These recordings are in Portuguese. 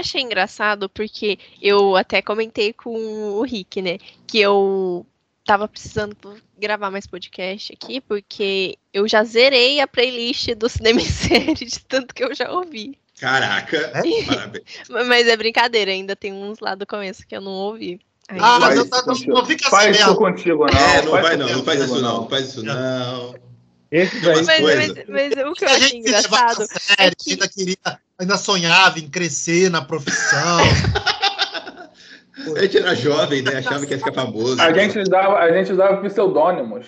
achei engraçado porque eu até comentei com o Rick, né? Que eu tava precisando gravar mais podcast aqui, porque eu já zerei a playlist do Cinema em Série, de tanto que eu já ouvi. Caraca, é? parabéns. Mas é brincadeira, ainda tem uns lá do começo que eu não ouvi. Aí, ah, mas eu, não, não fica faz assim isso contigo, não. É, não vai não, não faz isso não, não faz isso não. Esse daí, mas, mas, mas, o que eu achei engraçado. Sério, é que... ainda, queria, ainda sonhava em crescer na profissão. a gente era jovem, né? Achava que ia ficar famoso. A gente dava, a gente dava pseudônimos.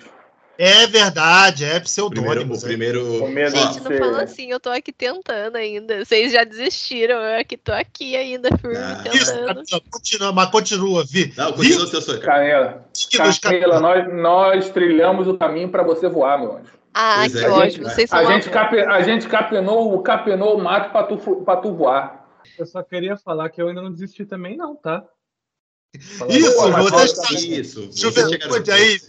É verdade, é pseudônimo. O primeiro. primeiro... Gente, não fala assim, eu tô aqui tentando ainda. Vocês já desistiram, eu aqui tô aqui ainda firme ah. tentando. Isso, continua, mas continua, Vi. Não, continua o seu sonho. Canela, Canela nós, nós trilhamos o caminho para você voar, meu anjo. Ah, pois que é. ótimo. Vocês a, gente cap, a gente capenou, capenou o mato para tu, pra tu voar. Eu só queria falar que eu ainda não desisti também, não, tá? Isso, você está. Isso. Juventude aí.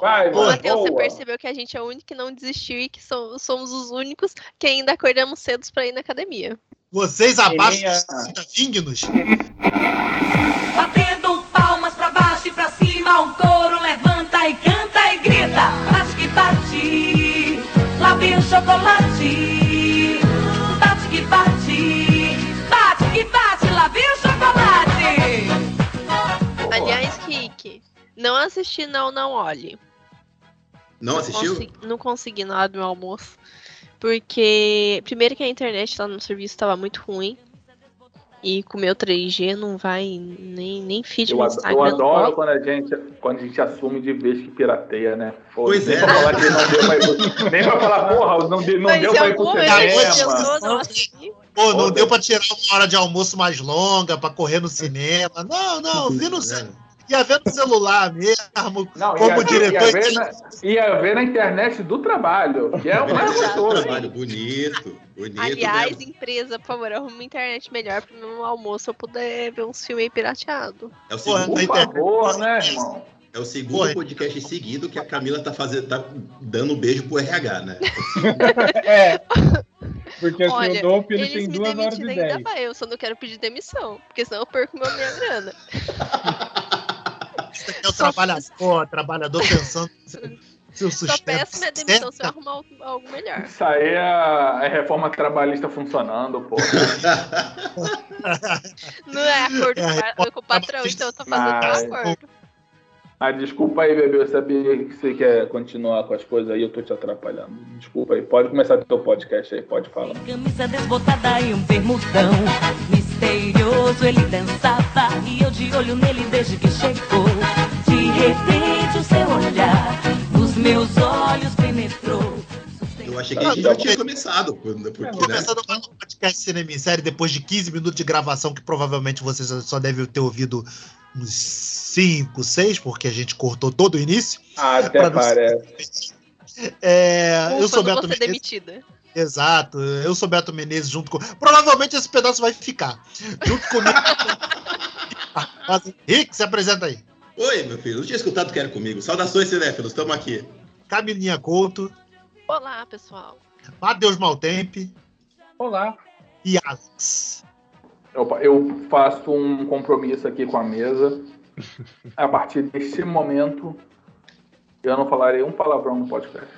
Vai, vai, Matheus, você percebeu que a gente é o único que não desistiu e que somos os únicos que ainda acordamos cedo para ir na academia. Vocês abaixo dos dignos. Chocolate. Bate que bate, bate que bate, lá vem o chocolate. Aliás, Kiki, não assisti, não, não olhe. Não, não assistiu? Consegui, não consegui na hora do meu almoço. Porque, primeiro que a internet lá no serviço estava muito ruim. E com o meu 3G não vai nem, nem feed eu no Instagram. Eu adoro quando a, gente, quando a gente assume de vez que pirateia, né? Pô, pois nem é. Pra falar que não deu pra, nem pra falar, porra, não, deu, não deu pra ir pro cinema. Pô, não deu pra tirar uma hora de almoço mais longa, pra correr no cinema. Não, não, vi no cinema ia ver no celular mesmo, Não, como ia, diretor. Ia ver, na, ia ver na internet do trabalho, que é o mais gostoso. Trabalho bonito, bonito. Aliás, mesmo. empresa, por favor, arruma uma internet melhor para no almoço eu poder ver uns filmes aí pirateado. É o segundo, por favor, né, irmão? É o segundo Porra. podcast seguido que a Camila tá fazendo, tá dando um beijo pro RH, né? é. Porque assim, Olha, eu dou ele tem duas horas e dez. Eu só não quero pedir demissão, porque senão eu perco meu, minha grana. Isso aqui é o trabalhador, trabalhador pensando seu sustento. Só peço minha demissão se eu arrumar algo melhor. Isso aí é a, reforma trabalhista funcionando, pô. Não é acordo é com o patrão, então eu tô fazendo Mas... acordo. Ah, desculpa aí, bebê. Eu sabia que você quer continuar com as coisas aí, eu tô te atrapalhando. Desculpa aí. Pode começar o teu podcast aí, pode falar. Camisa desbotada e um permutão. Misterioso ele dançava e eu de olho nele desde que chegou. De repente o seu olhar, os meus olhos penetrou. Eu achei que a gente já tinha começado. Porque, né? Começando o podcast Cinema em Série, depois de 15 minutos de gravação, que provavelmente vocês só devem ter ouvido uns 5, 6, porque a gente cortou todo o início. Ah, até parece. É, Ufa, eu sou Beto Menezes. demitida. Exato, eu sou Beto Menezes junto com. Provavelmente esse pedaço vai ficar. Junto comigo. Rick, se apresenta aí. Oi, meu filho. Não tinha escutado que era comigo. Saudações, cinéfilos. Estamos aqui. Camilinha Couto. Olá, pessoal. Matheus Maltempe. Olá. E Alex. Opa, eu faço um compromisso aqui com a mesa. A partir deste momento, eu não falarei um palavrão no podcast.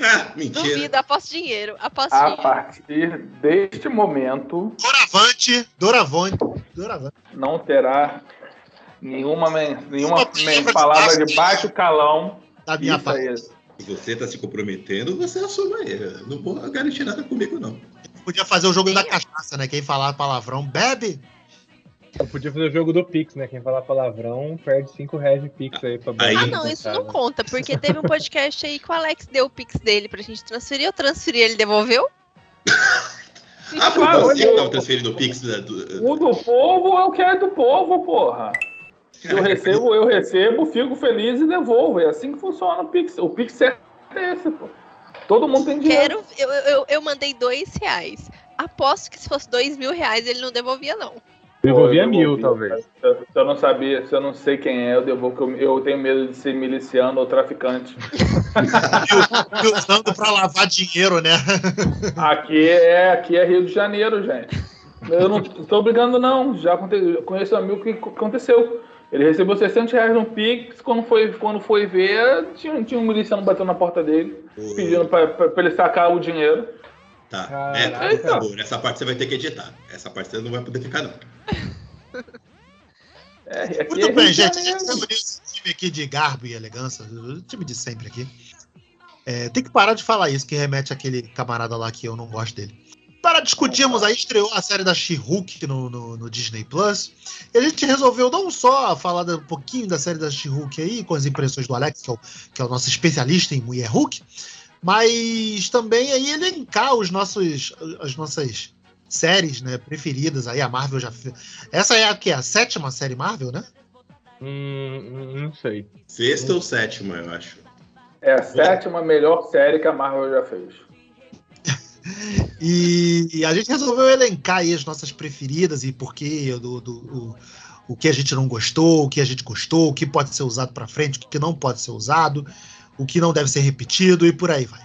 Ah, mentira. Duvido, aposto dinheiro. Aposto a dinheiro. partir deste momento. Doravante, Doravante, Doravante. Não terá nenhuma, nenhuma palavra de baixo calão. Da minha parte. Se você está se comprometendo, você assuma aí. Não vou garantir nada comigo, não. Podia fazer o jogo da cachaça, né? Quem falar palavrão bebe. Eu podia fazer o jogo do Pix, né? Quem falar palavrão perde 5 reais de Pix aí pra Ah, não, isso não conta, porque teve um podcast aí que o Alex deu o Pix dele pra gente transferir. Eu transferi, ele devolveu? ah, foi você que tava transferindo o Pix? Né? O do povo é o que é do povo, porra. Eu recebo, eu recebo, fico feliz e devolvo. É assim que funciona o Pix. O Pix é esse, pô. Todo mundo tem dinheiro. Quero, eu, eu, eu mandei dois reais. Aposto que se fosse dois mil reais ele não devolvia, não. Devolvia mil, talvez. Se eu, se eu, não sabia, se eu não sei quem é, eu devolvo. Eu, eu tenho medo de ser miliciano ou traficante. e usando para lavar dinheiro, né? aqui é, aqui é Rio de Janeiro, gente. Eu não tô brigando, não. Já conheço um amigo que aconteceu. Ele recebeu 600 reais no Pix, quando foi, quando foi ver, tinha, tinha um miliciano batendo na porta dele, pedindo pra, pra- pra ele sacar o dinheiro. Tá. Caraca. É, por favor, essa parte você vai ter que editar. Essa parte você não vai poder ficar, não. É, aqui Muito é bem, gente. Estamos nesse time aqui de garbo e elegância, o time de sempre aqui. É, tem que parar de falar isso, que remete àquele camarada lá que eu não gosto dele. Para discutirmos aí, estreou a série da She-Hulk no, no- no Disney Plus. E a gente resolveu não só falar um pouquinho da série da She-Hulk aí, com as impressões do Alex, que é, o, que é o nosso especialista em mulher Hulk, mas também aí elencar os nossos, as nossas séries né, preferidas. Aí a Marvel já fez. Essa é a que? A sétima série Marvel, né? Hum, não sei. Sexta ou sétima, eu acho. É a sétima melhor série que a Marvel já fez. E, e a gente resolveu elencar aí as nossas preferidas e por quê, do, do- o, o que a gente não gostou, o que a gente gostou, o que pode ser usado para frente, o que não pode ser usado, o que não deve ser repetido e por aí vai.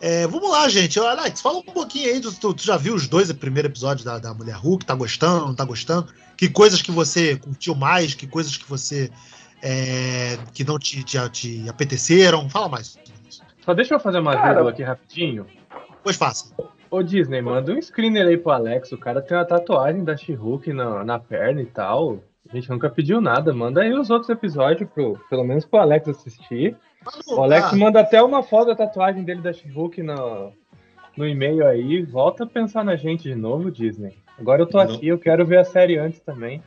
É, vamos lá, gente. Alex, fala um pouquinho aí. Tu, tu já viu os dois primeiros episódios da, da Mulher Hulk? Tá gostando, não tá gostando? Que coisas que você curtiu mais? Que coisas que você. é, que não te, te, te apeteceram? Fala mais. Só deixa eu fazer uma Cara. vírgula aqui rapidinho. Pois faça. Ô Disney, manda um screener aí pro Alex. O cara tem uma tatuagem da She-Hulk na, na perna e tal. A gente nunca pediu nada. Manda aí os outros episódios, pro, pelo menos pro Alex assistir. O Alex manda até uma foto da tatuagem dele da She-Hulk no, no e-mail aí. Volta a pensar na gente de novo, Disney. Agora eu tô aqui, eu quero ver a série antes também.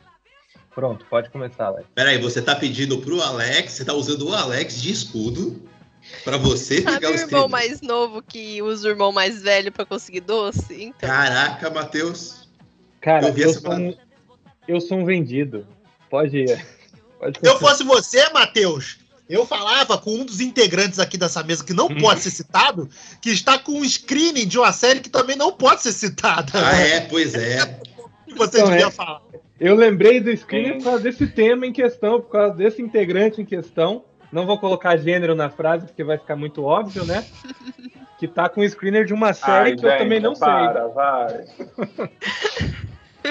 Pronto, pode começar, Alex. Peraí, você tá pedindo pro Alex, você tá usando o Alex de escudo pra você Sabe pegar o o irmão mais novo que usa o irmão mais velho pra conseguir doce? Então, Caraca, Matheus. Cara, Eu vi eu, essa sou um, eu sou um vendido. Pode ir. Pode Se eu fosse você, Matheus, eu falava com um dos integrantes aqui dessa mesa que não Hum. pode ser citado, que está com um screening de uma série que também não pode ser citada. Ah, é, pois é. que você Então, devia é. falar. Eu lembrei do screener Sim. por causa desse tema em questão, por causa desse integrante em questão. Não vou colocar gênero na frase, porque vai ficar muito óbvio, né? Que tá com o screener de uma série Ai, que eu também não sei. para, vai.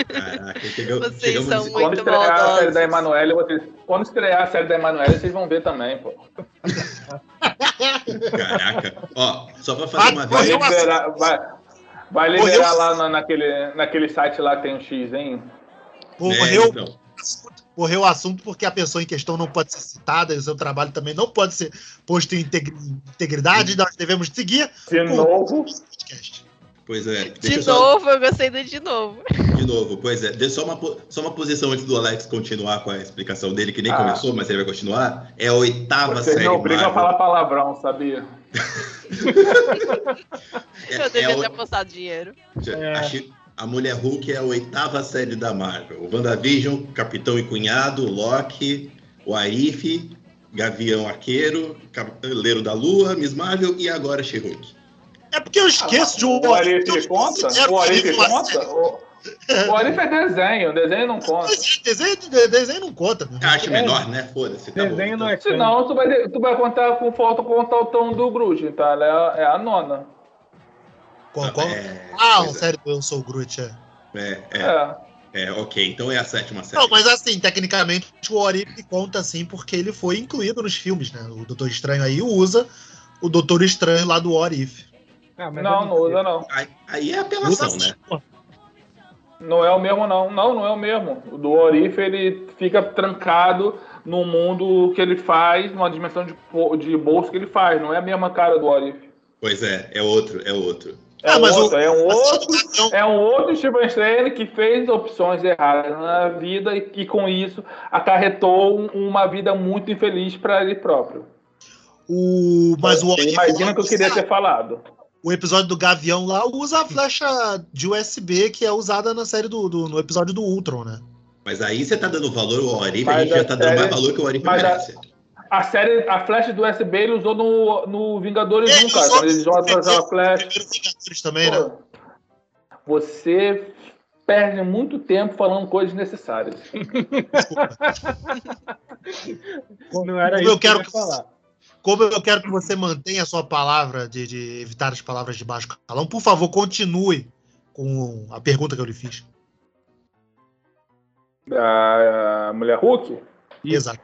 Caraca, chegamos, Vocês chegamos são muito Quando estrear a maldosos. série da Emanuele, vocês... quando estrear a série da Emanuele, vocês vão ver também, pô. Caraca. Ó, só pra fazer uma Vai Morreu uma- liberar, vai, vai Morreu- liberar lá na- naquele, naquele site lá que tem um X, hein? Morreu, então. Morreu o assunto porque a pessoa em questão não pode ser citada e o seu trabalho também não pode ser posto em integri- integridade. Nós devemos seguir De com novo. o podcast. Pois é. de só- novo, eu gostei do de novo. De novo, pois é. Deixa só uma, só uma posição antes do Alex continuar com a explicação dele, que nem Ah. começou, mas ele vai continuar. É a oitava Vocês série não obrigam a falar palavrão, sabia? É- eu é devia a ter o- apostado dinheiro. É. a, Chi- a Mulher Hulk é a oitava série da Marvel. O WandaVision, Capitão e Cunhado, Loki, o Arif, Gavião Arqueiro, Cavaleiro da Lua, Miss Marvel e agora She-Hulk. É porque eu esqueço de um. O Arif conta? O Arif conta? O, Arif é desenho, desenho não conta. Desenho, desenho, desenho não conta. Eu acho menor, né? Foda-se. Tá bom. Desenho não é Senão, tu vai, tu vai contar com falta contar o tom do Groot, tá? Ela é, é a nona. Qual- qual- É, Ah, um sério, eu sou o Groot. É. É, é, É. é, ok. Então é a sétima série. Não, mas assim, tecnicamente o Orif conta sim, porque ele foi incluído nos filmes, né? O Doutor Estranho aí usa o Doutor Estranho lá do Orif. Ah, Não, não usa não. Aí, aí é apelação, Usa né? Não é o mesmo, não. Não, não é o mesmo. O do Orif, ele fica trancado no mundo que ele faz, numa dimensão de, de bolso que ele faz. Não é a mesma cara do Orif. Pois é, é outro, é outro. É, Ah, mas o- outro, é um outro. É um outro Steven Strange que fez opções erradas na vida e que com isso acarretou um- uma vida muito infeliz para ele próprio. o, mas o Imagina que eu queria ter falado. O episódio do Gavião lá usa a flecha de USB que é usada na série do, do- no episódio do Ultron, né? Mas aí você tá dando valor ao Orif, a gente já tá dando mais valor que o Orif mas a- merece. A série, a flecha do USB ele usou no, no Vingadores É, 1, cara. usou Quando ele no joga aquela flecha. Vingadores também, né? Você perde muito tempo falando coisas necessárias. Não era Como isso eu quero que falar. Como eu quero que você mantenha a sua palavra de, de evitar as palavras de baixo calão, por favor, continue com a pergunta que eu lhe fiz. Da Mulher Hulk? Exato.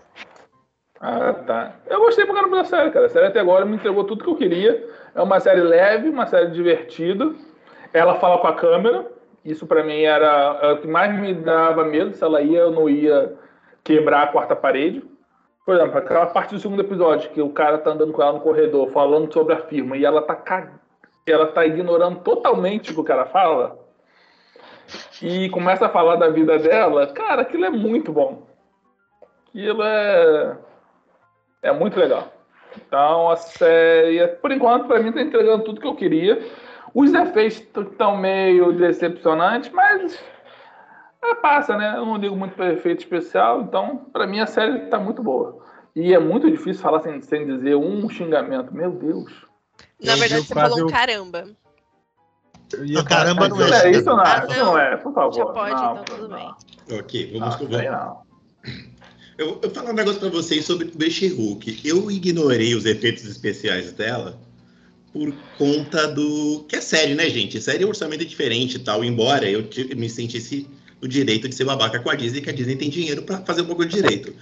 Ah, tá. Eu gostei pra caramba da série, cara. A série até agora me entregou tudo que eu queria. É uma série leve, uma série divertida. Ela fala com a câmera. Isso pra mim era, o que mais me dava medo. Se ela ia, eu não ia quebrar a quarta parede. Por exemplo, aquela parte do segundo episódio que o cara tá andando com ela no corredor, falando sobre a firma, e ela tá cag... ela tá ignorando totalmente o que o cara fala. E começa a falar da vida dela, cara, aquilo é muito bom. Aquilo é é muito legal. Então a série, por enquanto, para mim, tá entregando tudo que eu queria. Os efeitos estão meio decepcionantes, mas é, passa, né? Eu não ligo muito para efeito especial, então para mim a série tá muito boa. E é muito difícil falar sem, sem dizer um xingamento. Meu Deus. Na verdade, você quase falou um o- caramba. Não, caramba, não é. é, isso não, Ah, isso não é, por favor. Já pode, não, então tudo não. bem. Ok, Não, vamos. vamos aí não. Eu vou falar um negócio pra vocês sobre The Hulk. Eu ignorei os efeitos especiais dela por conta do. Que é série, né, gente? Série é um orçamento diferente e tal. Embora eu me sentisse o direito de ser babaca com a Disney, que a Disney tem dinheiro pra fazer um pouco de direito.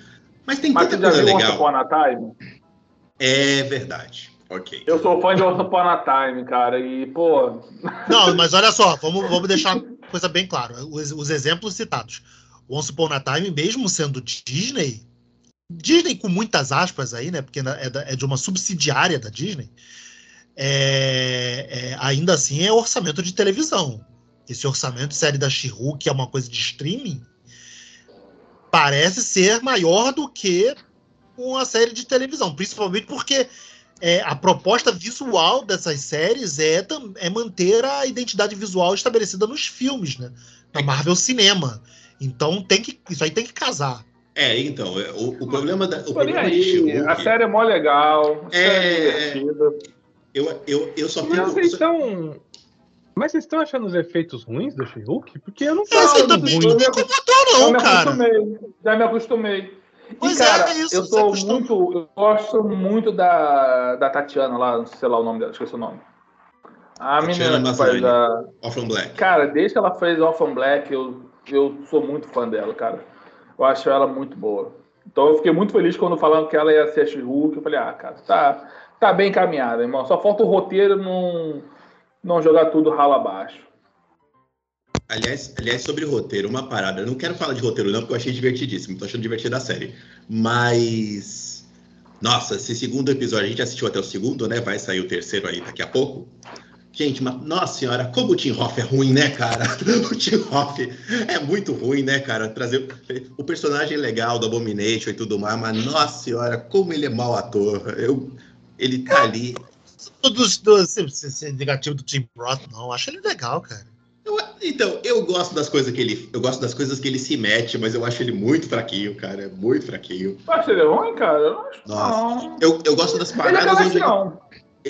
Mas tem Mas tanta coisa legal. Time? É verdade. Ok. Eu sou fã de Once Upon a Time, cara, e, pô, Não, mas olha só, vamos, vamos deixar uma coisa bem clara. Os, os exemplos citados. Once Upon a Time, mesmo sendo Disney, Disney com muitas aspas aí, né? Porque é, é de uma subsidiária da Disney, é- é, ainda assim é orçamento de televisão. Esse orçamento série da she que é uma coisa de streaming, parece ser maior do que uma série de televisão, principalmente porque é, a proposta visual dessas séries é, é manter a identidade visual estabelecida nos filmes, né? Na Marvel Cinema. Então tem que, isso aí tem que casar. É, então, é, o, o problema da. O problema aí. She-Hulk, A série é mó legal, a série É, é divertida. eu, eu, eu só Mas vocês estão. Mas vocês estão achando os efeitos ruins do She-Hulk? Porque eu não tô Essa achando também ruim. não é como ator, Já não, me acostumei, já me acostumei. Pois e, cara, é, isso, eu sou muito. Eu gosto muito da, da Tatiana lá, não sei lá o nome dela, esqueci o nome. A Tatiana menina que faz a. Orphan Black. Cara, desde que ela fez Orphan Black, eu, eu sou muito fã dela, cara. Eu acho ela muito boa. Então eu fiquei muito feliz quando falaram que ela ia ser a She-Hulk. Eu falei, ah, cara, tá, tá bem encaminhada, irmão. Só falta o roteiro não, não jogar tudo ralo abaixo. Aliás, aliás, sobre roteiro, uma parada. Eu não quero falar de roteiro, não, porque eu achei divertidíssimo. Tô achando divertida a série. Mas. Nossa, esse segundo episódio, a gente assistiu até o segundo, né? Vai sair o terceiro aí daqui a pouco. Gente, mas, nossa senhora, como o Tim Hoff é ruim, né, cara? O Tim Hoff é muito ruim, né, cara? Trazer o personagem legal do Abomination e tudo mais, mas nossa senhora, como ele é mau ator. Eu, ele tá ali. Dos, dos, esse, esse negativo do Tim Roth, não. Eu acho ele legal, cara. Eu- então, eu gosto das coisas que ele. Eu gosto das coisas que ele se mete, mas eu acho ele muito fraquinho, cara. é Muito fraquinho. Tu acha ele ruim, cara? Eu não acho Nossa. não. Eu, eu gosto das Ele é paradas onde.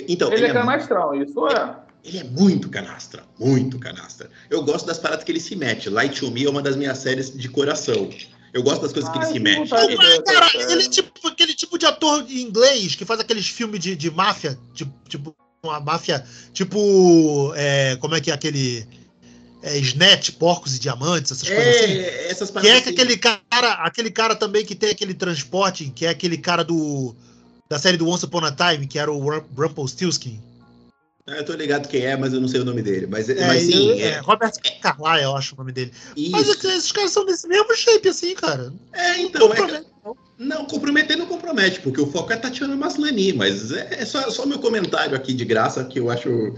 Então, Ele é mu- canastrão, isso é. Ele é muito canastra. Muito canastra. Eu gosto das paradas que ele se mete. Light to Me é uma das minhas séries de coração. Eu gosto das coisas que ele Ai, se mete. Mas, cara, é. ele é tipo aquele tipo de ator em inglês que faz aqueles filmes de, de máfia, tipo, tipo uma máfia, tipo, é, como é que é aquele é, Snatch, Porcos e Diamantes, essas coisas assim. É, essas Que é assim. aquele cara, aquele cara também que tem aquele transporte, que é aquele cara do da série do Once Upon a Time, que era o Rum- Rumpelstiltskin. Ah, Eu tô ligado quem é, mas eu não sei o nome dele. Mas, É, mas sim, ele- é, é, Robert Carlyle, eu acho o nome dele. Mas isso. esses caras são desse mesmo shape assim, cara. É, então, é, Compromete. Não, comprometer não compromete, porque o foco é Tatiana Maslany, mas é, é só, só meu comentário aqui de graça que eu acho.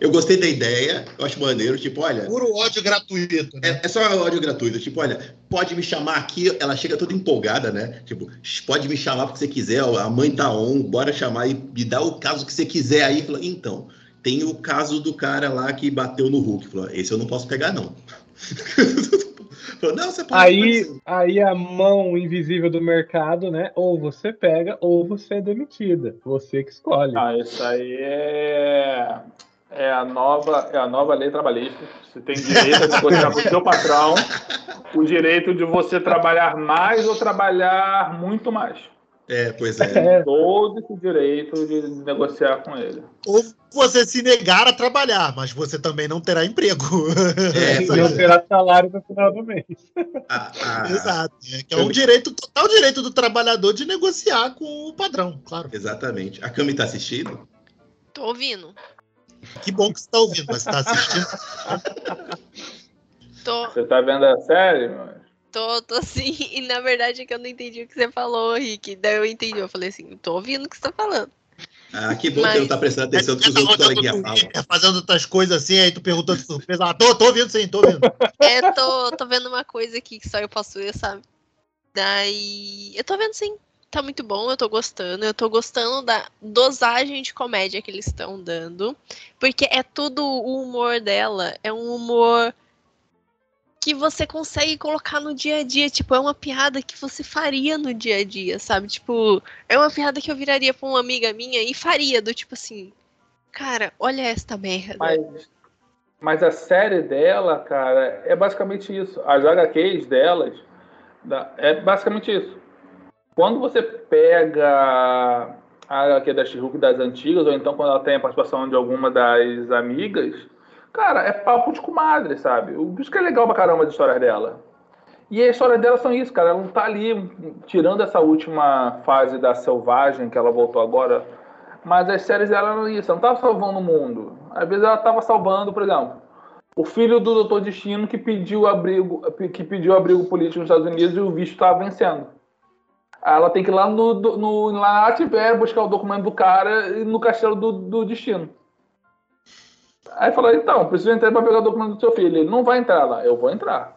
Eu gostei da ideia, eu acho maneiro, tipo, olha. Puro ódio gratuito, né? É, é só áudio gratuito, tipo, olha, pode me chamar aqui, ela chega toda empolgada, né? Tipo, pode me chamar porque você quiser, a mãe tá on, bora chamar e me dá o caso que você quiser aí. Fala, então, tem o caso do cara lá que bateu no Hulk. Falou, esse eu não posso pegar, não. Falou, não, você pode. Aí, pode aí a mão invisível do mercado, né? Ou você pega, ou você é demitida. Você que escolhe. Ah, isso aí é, é, a nova, é a nova lei trabalhista. Você tem direito a negociar com o seu patrão o direito de você trabalhar mais ou trabalhar muito mais. É, pois é. É, Todo esse direito de negociar com ele. Ou, você se negar a trabalhar, mas você também não terá emprego. É, Não terá salário no final do mês. A- a- Exato. É, que é um direito, total direito do trabalhador de negociar com o padrão, claro. Exatamente. A Cami tá assistindo? Tô ouvindo. Que bom que você está ouvindo, mas você está assistindo. Tô, Você tá vendo a série, mano? tô, tô assim. E na verdade é que eu não entendi o que você falou, Rick. Daí eu entendi. Eu falei assim, tô ouvindo o que você tá falando. Ah, que bom Mas- que não tá prestando atenção no que os Você tá outros coleguinhas falam. Twitter, fazendo outras coisas assim, aí tu perguntou de surpresa. Ah, tô, tô ouvindo sim, tô ouvindo. É, tô, tô vendo uma coisa aqui que só eu posso ver, sabe? Daí. Eu tô vendo sim. Tá muito bom, eu tô gostando. Eu tô gostando da dosagem de comédia que eles estão dando. Porque é tudo o humor dela. É um humor que você consegue colocar no dia a dia. Tipo, é uma piada que você faria no dia a dia, sabe? Tipo, é uma piada que eu viraria pra uma amiga minha e faria, do tipo assim. Cara, olha esta merda. Mas, mas a série dela, cara, é basicamente isso. As HQs delas é basicamente isso. Quando você pega a HQ da she das antigas, ou então quando ela tem a participação de alguma das amigas, cara, é papo de comadre, sabe? O isso que é legal pra caramba das histórias dela. E as histórias dela são isso, cara. Ela não tá ali, tirando essa última fase da selvagem que ela voltou agora, mas as séries dela eram isso, ela não tava salvando o mundo. Às vezes ela tava salvando, por exemplo, o filho do Doutor Destino que pediu abrigo, que pediu abrigo político nos Estados Unidos e o visto estava vencendo. Ela tem que ir lá no, no lá na tiver buscar o documento do cara no castelo do, do destino. Aí fala, então, preciso entrar para pegar o documento do seu filho. Ele não vai entrar lá, eu vou entrar.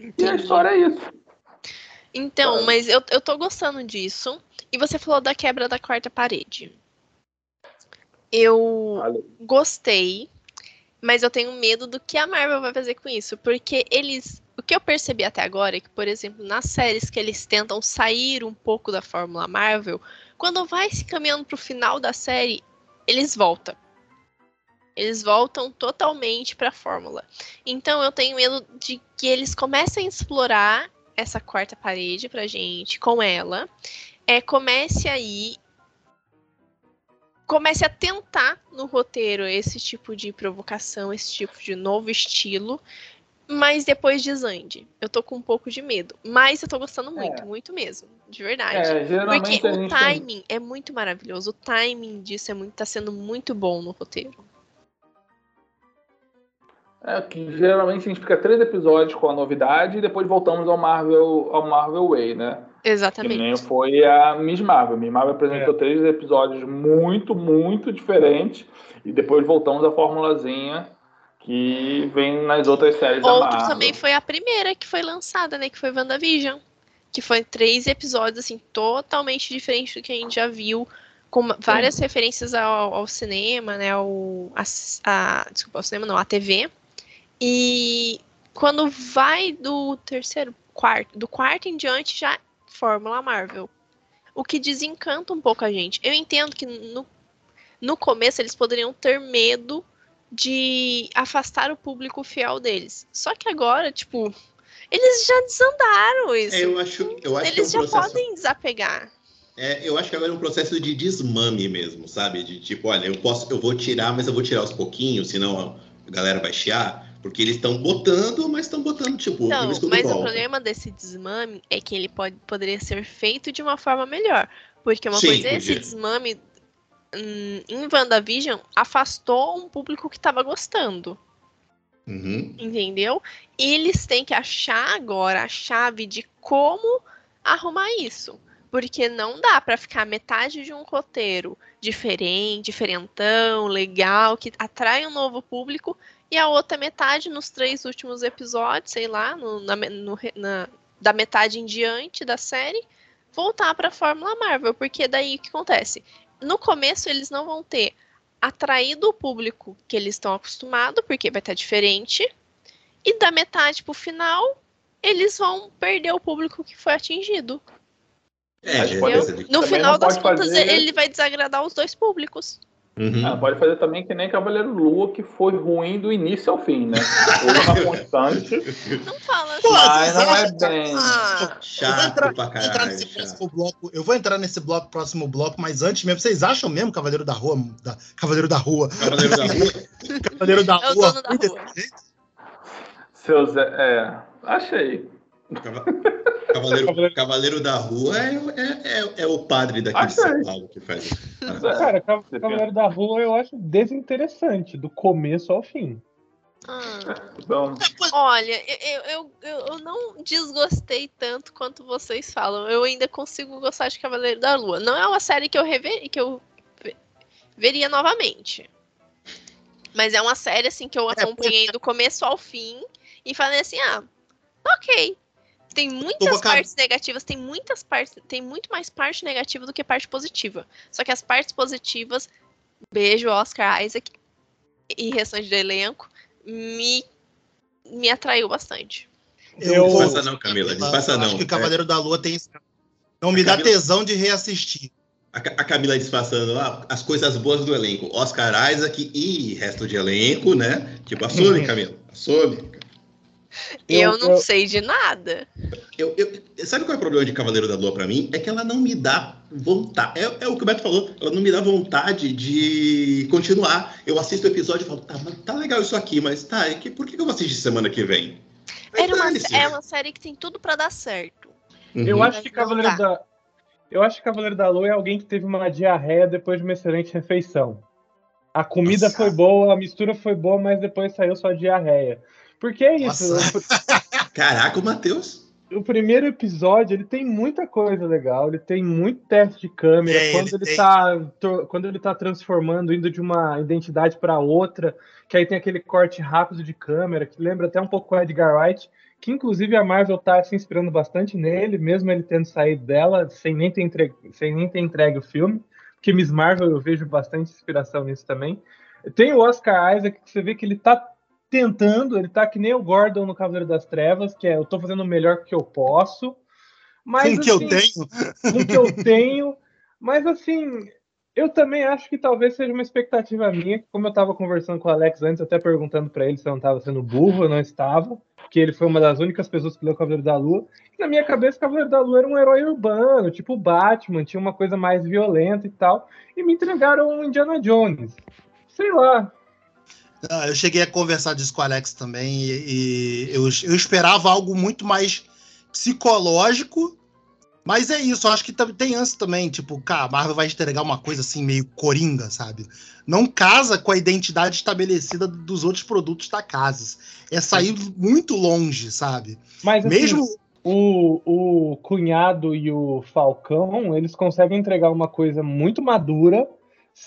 E a Entendi. história é isso. Então, mas eu, eu tô gostando disso. E você falou da quebra da quarta parede. Eu Valeu. gostei, mas eu tenho medo do que a Marvel vai fazer com isso. Porque eles. O que eu percebi até agora é que, por exemplo, nas séries que eles tentam sair um pouco da fórmula Marvel, quando vai se caminhando pro final da série, eles voltam. Eles voltam totalmente pra fórmula. Então eu tenho medo de que eles comecem a explorar essa quarta parede pra gente com ela. É, comece aí. Comece a tentar no roteiro esse tipo de provocação, esse tipo de novo estilo, mas depois desande. Eu tô com um pouco de medo, mas eu tô gostando muito, muito mesmo, de verdade. É, geralmente Porque o gente tem- timing é muito maravilhoso. O timing disso é muito, tá sendo muito bom no roteiro. É que geralmente a gente fica três episódios com a novidade e depois voltamos ao Marvel, ao Marvel Way, né? Que nem Exatamente. foi a Miss Marvel. Miss Marvel apresentou É. três episódios muito, muito diferentes e depois voltamos à formulazinha que vem nas outras séries da Outro Marvel. também foi a primeira que foi lançada, né? Que foi WandaVision. Que foi três episódios, assim, totalmente diferentes do que a gente já viu. Com várias referências ao, ao cinema, né? Ao, a, a- desculpa, ao cinema não, à TV. E quando vai do terceiro, quarto, do quarto em diante, já Fórmula Marvel. O que desencanta um pouco a gente. Eu entendo que no, no começo eles poderiam ter medo de afastar o público fiel deles. Só que agora, tipo, eles já desandaram isso. É, eu acho, eu acho eles que é um já processo. podem desapegar. É, eu acho que agora é um processo de desmame mesmo, sabe? De tipo, olha, eu posso, eu vou tirar, mas eu vou tirar aos pouquinhos, senão a galera vai chiar. Porque eles estão botando, mas estão botando, tipo, escudo mas o volta. problema desse desmame é que ele pode, poderia ser feito de uma forma melhor. Porque uma Sim, coisa é esse desmame em WandaVision afastou um público que estava gostando. Uhum. Entendeu? Eles têm que achar agora a chave de como arrumar isso. Porque não dá pra ficar metade de um roteiro diferente, diferentão, legal, que atrai um novo público, e a outra metade nos três últimos episódios, sei lá, no- na, no na- da metade em diante da série, voltar pra Fórmula Marvel. Porque daí o que acontece? No começo eles não vão ter atraído o público que eles estão acostumados, porque vai estar diferente. E da metade pro final, eles vão perder o público que foi atingido. É, No final das contas, fazer- ele vai desagradar os dois públicos. Uhum. Ah, pode fazer também que nem Cavaleiro Lua, que foi ruim do início ao fim, né? Foi uma constante, Não fala assim. Mas não é bem. Ah, Eu vou Chato entrar, pra entrar caralho. nesse chato. próximo bloco. Eu vou entrar nesse bloco, próximo bloco, mas antes mesmo, vocês acham mesmo Cavaleiro da Rua, da, Cavaleiro da Rua, Cavaleiro da Rua. Cavaleiro da É o Rua, dono da rua. jeito? Seus. É, achei. Cava- Cavaleiro, Cavaleiro da Rua é, é, é, é o padre daqui de. São Paulo que faz. Cara, Cavaleiro da Rua eu acho desinteressante, do começo ao fim. Então, Olha, eu, eu, eu, não desgostei tanto quanto vocês falam. Eu ainda consigo gostar de Cavaleiro da Lua. Não é uma série que eu, rever, que eu ve- veria novamente. Mas é uma série assim que eu acompanhei do começo ao fim e falei assim, ah, ok. Tem muitas partes negativas, tem muitas partes, tem muito mais parte negativa do que parte positiva. Só que as partes positivas, beijo Oscar Isaac e restante do elenco, me me atraiu bastante. Eu- Não passa não, Camila. Não passa não. Acho que É, Cavaleiro da Lua tem. Não me dá Camila- tesão de reassistir. a, a Camila disfarçando lá as coisas boas do elenco. Oscar Isaac e resto de elenco, né? Tipo, assume, Camila. Assume. Eu, Eu- não eu- sei de nada. Eu, eu- sabe qual é o problema de Cavaleiro da Lua pra mim? É que ela não me dá vontade. É, é o que o Beto falou, ela não me dá vontade de continuar. Eu assisto o episódio e falo, tá, mas tá legal isso aqui, mas tá, é que, por que eu vou assistir semana que vem? Era uma, é uma série que tem tudo pra dar certo. Uhum. Eu acho que Cavaleiro da. Eu acho que Cavaleiro da Lua é alguém que teve uma diarreia depois de uma excelente refeição. A comida Nossa. foi boa, a mistura foi boa, mas depois saiu só diarreia. Porque é isso. Caraca, o Matheus. O, primeiro episódio ele tem muita coisa legal, ele tem muito teste de câmera. É, quando ele ele, tem. tá quando ele tá transformando, indo de uma identidade para outra, que aí tem aquele corte rápido de câmera, que lembra até um pouco o Edgar Wright, que inclusive a Marvel tá se inspirando bastante nele, mesmo ele tendo saído dela sem nem ter entregue, sem nem ter entregue o filme. Porque Miss Marvel eu vejo bastante inspiração nisso também. Tem o Oscar Isaac, que você vê que ele tá tentando, ele tá que nem o Gordon no Cavaleiro das Trevas, que é eu tô fazendo o melhor que eu posso. Mas, Com o que eu assim, tenho. com o que eu tenho. Mas assim, eu também acho que talvez seja uma expectativa minha, como eu estava conversando com o Alex antes, até perguntando para ele se eu não estava sendo burro, eu não estava, que ele foi uma das únicas pessoas que leu o Cavaleiro da Lua. E na minha cabeça, o Cavaleiro da Lua era um herói urbano, tipo Batman, tinha uma coisa mais violenta e tal. E me entregaram um Indiana Jones. Sei lá. Ah, eu cheguei a conversar disso com o Alex também e, e eu, eu esperava algo muito mais psicológico, mas é isso, eu acho que tem ânsia também, tipo, cara, a Marvel vai entregar uma coisa assim meio coringa, sabe? Não casa com a identidade estabelecida dos outros produtos da casa. É sair muito longe, sabe? Mas assim, Mesmo o, o cunhado e o Falcão, eles conseguem entregar uma coisa muito madura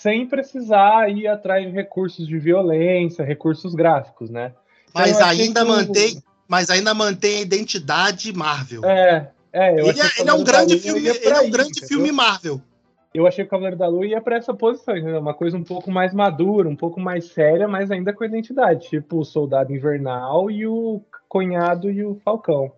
sem precisar ir atrás de recursos de violência, recursos gráficos, né? mas eu achei ainda que mantém, mas ainda mantém a identidade Marvel. É, é, eu ele, achei é, ele é um grande filme, ele é um grande entendeu? filme Marvel. Eu achei que o Cavaleiro da Lua ia pra essa posição, entendeu? uma coisa um pouco mais madura, um pouco mais séria, mas ainda com identidade, tipo o Soldado Invernal e o Cunhado e o Falcão.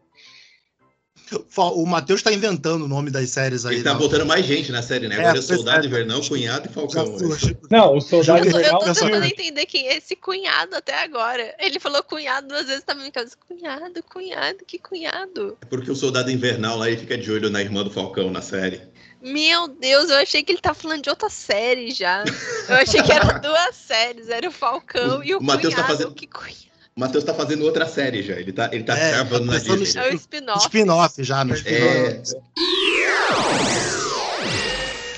O Matheus tá inventando o nome das séries aí. Ele tá né? botando mais gente na série, né? É, Agora é é. Soldado Invernal, Cunhado e Falcão. Já- Não, o Soldado Eu tô, eu Invernal tô Invernal, tentando entender quem é esse cunhado até agora. Ele falou cunhado duas vezes, tá me cabeça. Cunhado, cunhado, que cunhado? É porque o Soldado Invernal lá ele fica de olho na irmã do Falcão na série. Meu Deus, eu achei que ele tá falando de outra série já. Eu achei que eram duas séries, era o Falcão O- e o, o Matheus tá cunhado. fazendo- Que cunhado. O Matheus tá fazendo outra série já. Ele tá, ele tá É, cavando na Disney. É o spin-off. Spin-off já, no É,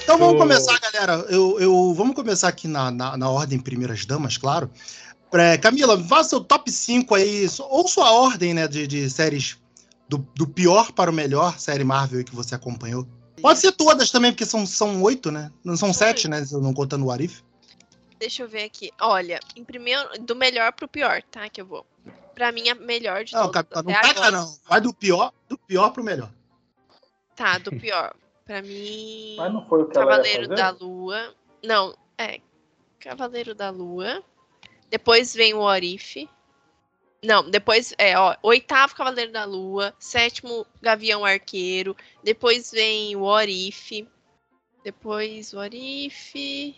Então vamos O- começar, galera. Eu, eu- vamos começar aqui na, na, na ordem Primeiras Damas, claro. É, Camila, faça seu top 5 aí, ou sua ordem né, de, de séries do, do pior para o melhor, série Marvel que você acompanhou. Pode ser todas também, porque são, são oito, né? Não são sete, né? Se eu não contando o Arif. Deixa eu ver aqui. Olha, em primeiro, do melhor pro pior, tá? Que eu vou. Pra mim, a melhor de Não, todas. Capitão, não taca, agora. não. Vai do pior, do pior pro melhor. Tá, do pior. Pra mim. Mas não foi o que ela ia Cavaleiro fazer? da Lua. Não, é. Cavaleiro da Lua. Depois vem o Orif. Não, depois é, ó, oitavo Cavaleiro da Lua, sétimo Gavião Arqueiro, depois vem o Orif, depois o Orif.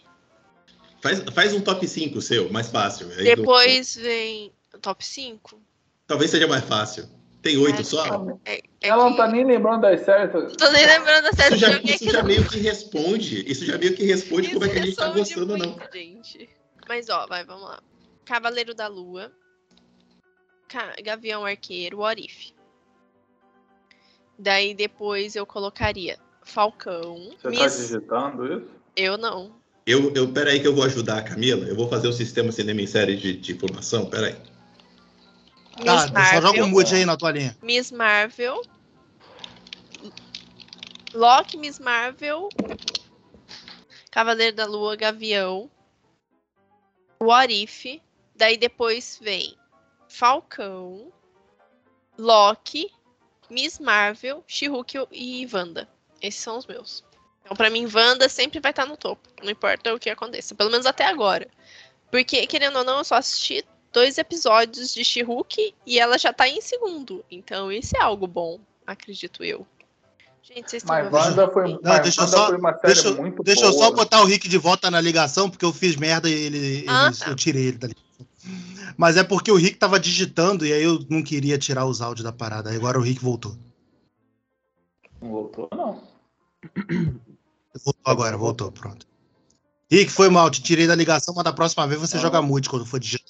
Faz, faz um top 5 seu, mais fácil. Aí Depois vem o top 5. do- Talvez seja mais fácil. Tem oito É, só? É, é Ela não tá nem lembrando das séries. Não tô nem lembrando da série Isso já, isso já no- meio que responde. Isso já meio que responde como é que a gente tá gostando ou não. gente. Mas ó, vai, vamos lá. Cavaleiro da Lua. Gavião Arqueiro, Orif. Daí depois eu colocaria Falcão. Você tá Miss... digitando isso? Eu não. Eu, eu, peraí que eu vou ajudar a Camila. Eu vou fazer o sistema cinema em série de, de informação. Peraí. Tá, Miss só joga um mute aí na tua linha. Miss Marvel. Loki, Miss Marvel. Cavaleiro da Lua, Gavião. What If. Daí depois vem Falcão. Loki. Miss Marvel, She-Hulk e Wanda. Esses são os meus. Então, pra mim, Wanda sempre vai estar no topo. Não importa o que aconteça. Pelo menos até agora. Porque, querendo ou não, eu só assisti dois episódios de She-Hulk e ela já tá em segundo. Então, isso é algo bom, acredito eu. Gente, vocês estão Mas? Wanda foi, Não, mas deixa eu Wanda só- foi uma série Deixa, eu- muito deixa eu boa. só botar o Rick de volta na ligação, porque eu fiz merda e ele, ele- Ah, tá. eu tirei ele da ligação. Mas é porque o Rick tava digitando e aí eu não queria tirar os áudios da parada. Aí Agora o Rick voltou. Não voltou, não. Voltou agora, voltou, pronto. Rick, foi mal, te tirei da ligação, mas da próxima vez você Ah. joga mute quando for digitar.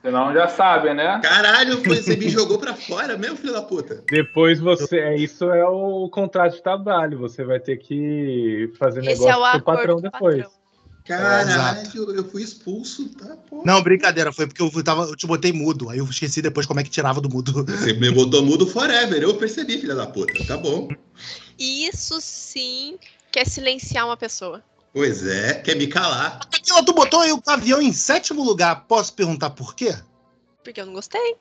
Senão já sabe, né? Caralho, você me jogou pra fora mesmo, filho da puta. Depois você. É, isso é o contrato de trabalho. Você vai ter que fazer Esse negócio é o com o patrão depois. patrão. Caralho, eu fui expulso, tá? Pô. Não, brincadeira, foi porque eu, tava, eu te botei mudo. Aí eu esqueci depois como é que tirava do mudo. Você me botou mudo forever. Eu percebi, filha da puta. Tá bom. Isso sim que é silenciar uma pessoa. Pois é, quer me calar. Camila, tu botou aí o avião em sétimo lugar. Posso perguntar por quê? Porque eu não gostei.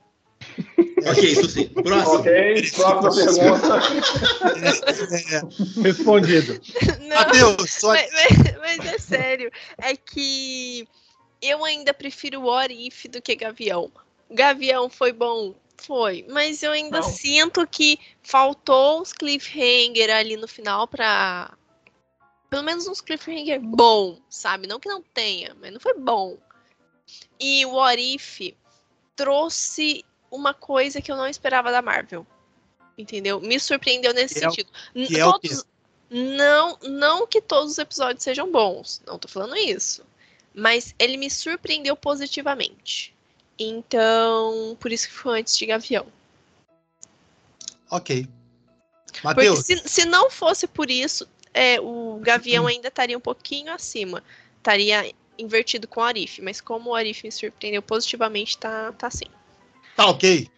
Ok, isso sim. Próximo. Ok, próxima pergunta. É, Respondido. Não, Matheus, só mas, mas- mas é sério. É que eu ainda prefiro o Orif do que Gavião. Gavião foi bom? Foi. Mas eu ainda Não. sinto que faltou uns cliffhanger ali no final pra. Pelo menos uns cliffhanger bom, sabe? Não que não tenha, mas não foi bom. E o Orif trouxe uma coisa que eu não esperava da Marvel. Entendeu? Me surpreendeu nesse Que é sentido. Que é o quê? todos, não, não que todos os episódios sejam bons, não tô falando isso. Mas ele me surpreendeu positivamente. Então, por isso que foi antes de Gavião. Ok. Porque Matheus, se, se não fosse por isso, é, o. Gavião ainda estaria um pouquinho acima. Estaria invertido com o Arif. Mas como o Arif me surpreendeu positivamente, tá, tá assim. tá ok.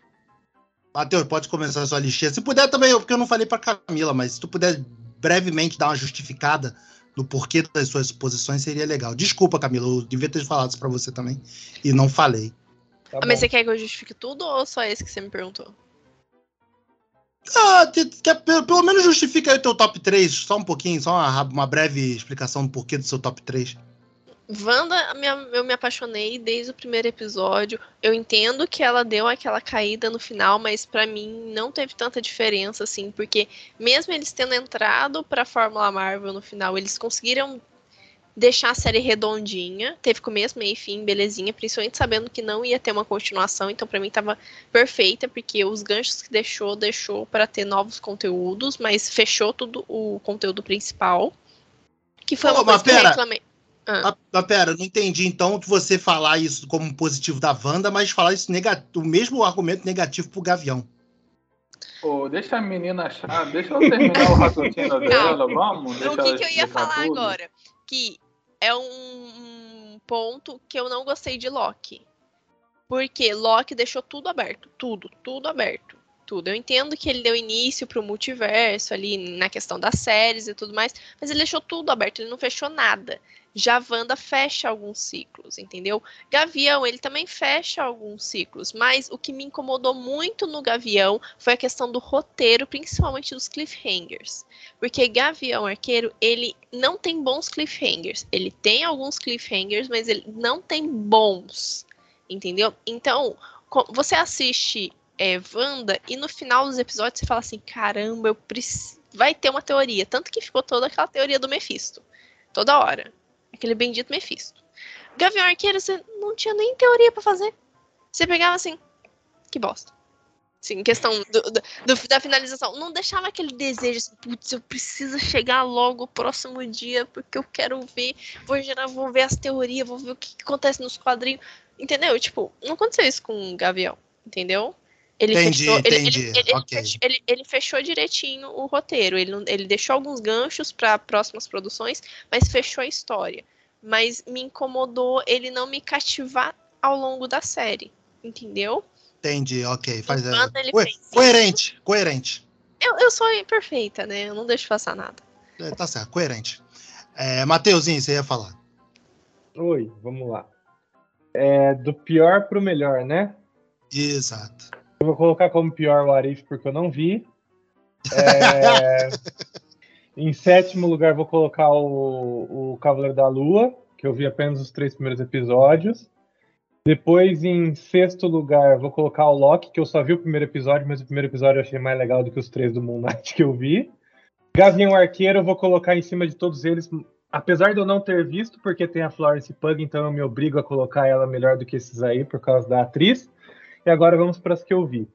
Matheus, pode começar a sua listinha. Se puder também, porque eu não falei pra Camila, mas se tu puder brevemente dar uma justificada no porquê das suas posições, seria legal. Desculpa, Camila, eu devia ter falado isso pra você também. E não falei. Tá Ah, mas você quer que eu justifique tudo ou só esse que você me perguntou? Ah, te- quer- pelo, menos justifica aí o teu top 3, só um pouquinho, só uma, uma breve explicação do porquê do seu top 3. Wanda, eu me apaixonei desde o primeiro episódio. Eu entendo que ela deu aquela caída no final, mas pra mim não teve tanta diferença assim, porque mesmo eles tendo entrado pra Fórmula Marvel no final, eles conseguiram deixar a série redondinha, teve começo, meio e fim, belezinha, principalmente sabendo que não ia ter uma continuação, então pra mim tava perfeita, porque os ganchos que deixou, deixou pra ter novos conteúdos, mas fechou tudo o conteúdo principal. Que foi Ô, uma coisa que eu pera. reclamei. Ah, mas pera, eu não entendi então você falar isso como positivo da Wanda, mas falar isso nega- o mesmo argumento negativo pro Gavião. Pô, deixa a menina achar, deixa eu terminar o raciocínio dela, vamos? Então, o que, que eu ia falar tudo. agora? Que é um, um ponto que eu não gostei de Loki. Porque Loki deixou tudo aberto. Tudo, tudo aberto. Tudo. Eu entendo que ele deu início pro multiverso ali na questão das séries e tudo mais, mas ele deixou tudo aberto, ele não fechou nada. Já Wanda fecha alguns ciclos, entendeu? Gavião, ele também fecha alguns ciclos, mas o que me incomodou muito no Gavião foi a questão do roteiro, principalmente dos cliffhangers. Porque Gavião Arqueiro, ele não tem bons cliffhangers. Ele tem alguns cliffhangers, mas ele não tem bons. Entendeu? Então, você assiste é, Wanda e no final dos episódios você fala assim: caramba, eu preciso. Vai ter uma teoria. Tanto que ficou toda aquela teoria do Mephisto. Toda hora. Aquele bendito Mephisto. Gavião Arqueiro, você não tinha nem teoria pra fazer. Você pegava assim, que bosta. Sim, questão do- do- da finalização. Não deixava aquele desejo assim, putz, eu preciso chegar logo o próximo dia, porque eu quero ver, vou gerar, vou ver as teorias, vou ver o que, que acontece nos quadrinhos. Entendeu? Tipo, não aconteceu isso com o Gavião, entendeu? Ele Entendi, fechou, ele- entendi, ele, ele- ele ok. fechou- ele- ele fechou direitinho o roteiro. Ele, não- ele deixou alguns ganchos para próximas produções, mas fechou a história. Mas me incomodou ele não me cativar ao longo da série. Entendeu? Entendi, ok. Faz, Quando ele coe- fez isso- coerente, coerente. Eu, eu sou imperfeita, né? Eu não deixo passar nada. É, tá certo, coerente. É, Mateuzinho, você ia falar. Oi, vamos lá. É, do pior pro melhor, né? Exato. Eu vou colocar como pior o Arif porque eu não vi. É, em sétimo lugar, vou colocar o, o Cavaleiro da Lua, que eu vi apenas os três primeiros episódios. Depois, em sexto lugar, vou colocar o Loki, que eu só vi o primeiro episódio, mas o primeiro episódio eu achei mais legal do que os três do Moon Knight que eu vi. Gavião Arqueiro, eu vou colocar em cima de todos eles, apesar de eu não ter visto, porque tem a Florence Pug, então eu me obrigo a colocar ela melhor do que esses aí, por causa da atriz. E agora vamos para as que eu vi.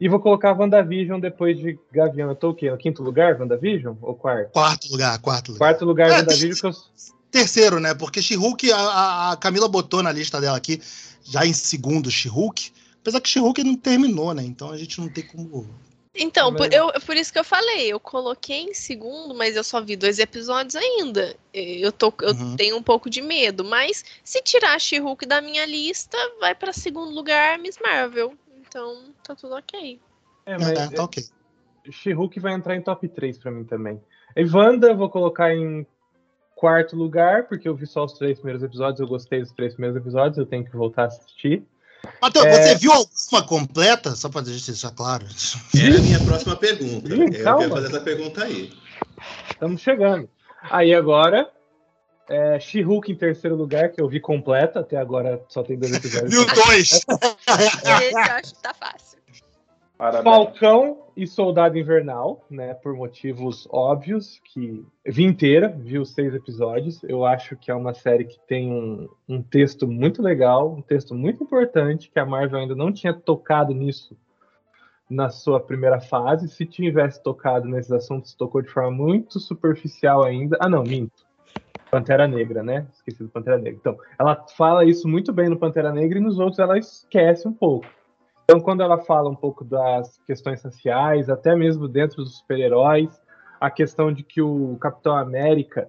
E vou colocar WandaVision depois de Gavião. Eu tô o quê? No quinto lugar, WandaVision? Ou quarto? Quarto lugar, quarto lugar. Quarto lugar, É, WandaVision, que eu... Terceiro, né? Porque She-Hulk, a- a, a Camila botou na lista dela aqui, já em segundo, She-Hulk. Apesar que She-Hulk não terminou, né? Então a gente não tem como. Então, Mas- por, eu, por isso que eu falei, eu coloquei em segundo, mas eu só vi dois episódios ainda. Eu, tô, eu Uhum. tenho um pouco de medo, mas se tirar a She-Hulk da minha lista, vai para segundo lugar Miss Marvel. Então, tá tudo ok. É, É, mas tá ok. She-Hulk vai entrar em top 3 pra mim também. E Wanda, eu vou colocar em quarto lugar, porque eu vi só os três primeiros episódios, eu gostei dos três primeiros episódios, eu tenho que voltar a assistir. Matheus, É. você viu alguma completa? Só pra deixar isso claro. Era a minha próxima pergunta. Ih, Eu calma. ia fazer essa pergunta aí. Estamos chegando. Aí agora, é, She-Hulk em terceiro lugar, que eu vi completa, até agora só tem dois episódios. Viu dois? Esse eu acho que tá fácil. Parabéns. Falcão e Soldado Invernal, né? Por motivos óbvios, que vi inteira, vi os seis episódios. Eu acho que é uma série que tem um, um texto muito legal, um texto muito importante, que a Marvel ainda não tinha tocado nisso na sua primeira fase. Se tivesse tocado nesses assuntos, tocou de forma muito superficial ainda. Ah, não, minto. Pantera Negra, né? Esqueci do Pantera Negra. Então, ela fala isso muito bem no Pantera Negra e nos outros ela esquece um pouco. Então, quando ela fala um pouco das questões sociais, até mesmo dentro dos super-heróis, a questão de que o Capitão América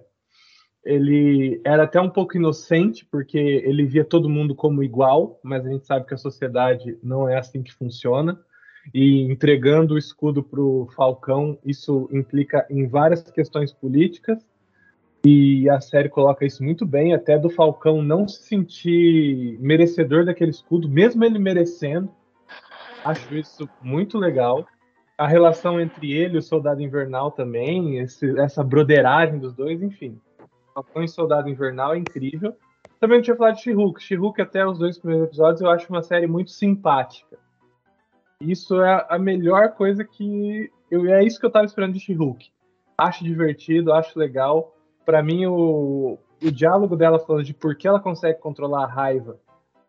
ele era até um pouco inocente, porque ele via todo mundo como igual, mas a gente sabe que a sociedade não é assim que funciona. E entregando o escudo para o Falcão, isso implica em várias questões políticas. E a série coloca isso muito bem, até do Falcão não se sentir merecedor daquele escudo, mesmo ele merecendo. Acho isso muito legal. A relação entre ele e o Soldado Invernal também, esse- essa broderagem dos dois, enfim. Falcão e Soldado Invernal é incrível. Também não tinha falado de She-Hulk. She-Hulk, até os dois primeiros episódios, eu acho uma série muito simpática. Isso é a melhor coisa que. Eu, é isso que eu tava esperando de She-Hulk. Acho divertido, acho legal. Pra mim, o, o diálogo dela falando de por que ela consegue controlar a raiva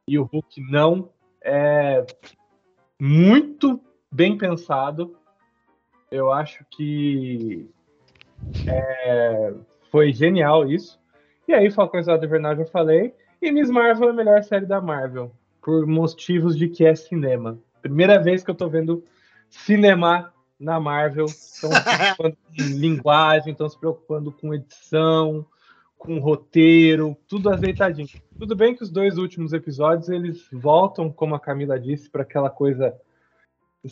e o Hulk não é muito bem pensado. Eu acho que é, foi genial isso. E aí, Falcão e Soldado Invernal já falei. E Miss Marvel é a melhor série da Marvel, por motivos de que é cinema. Primeira vez que eu tô vendo cinema na Marvel. Estão se preocupando com linguagem, estão se preocupando com edição, com roteiro, tudo azeitadinho. Tudo bem que os dois últimos episódios eles voltam, como a Camila disse, para aquela coisa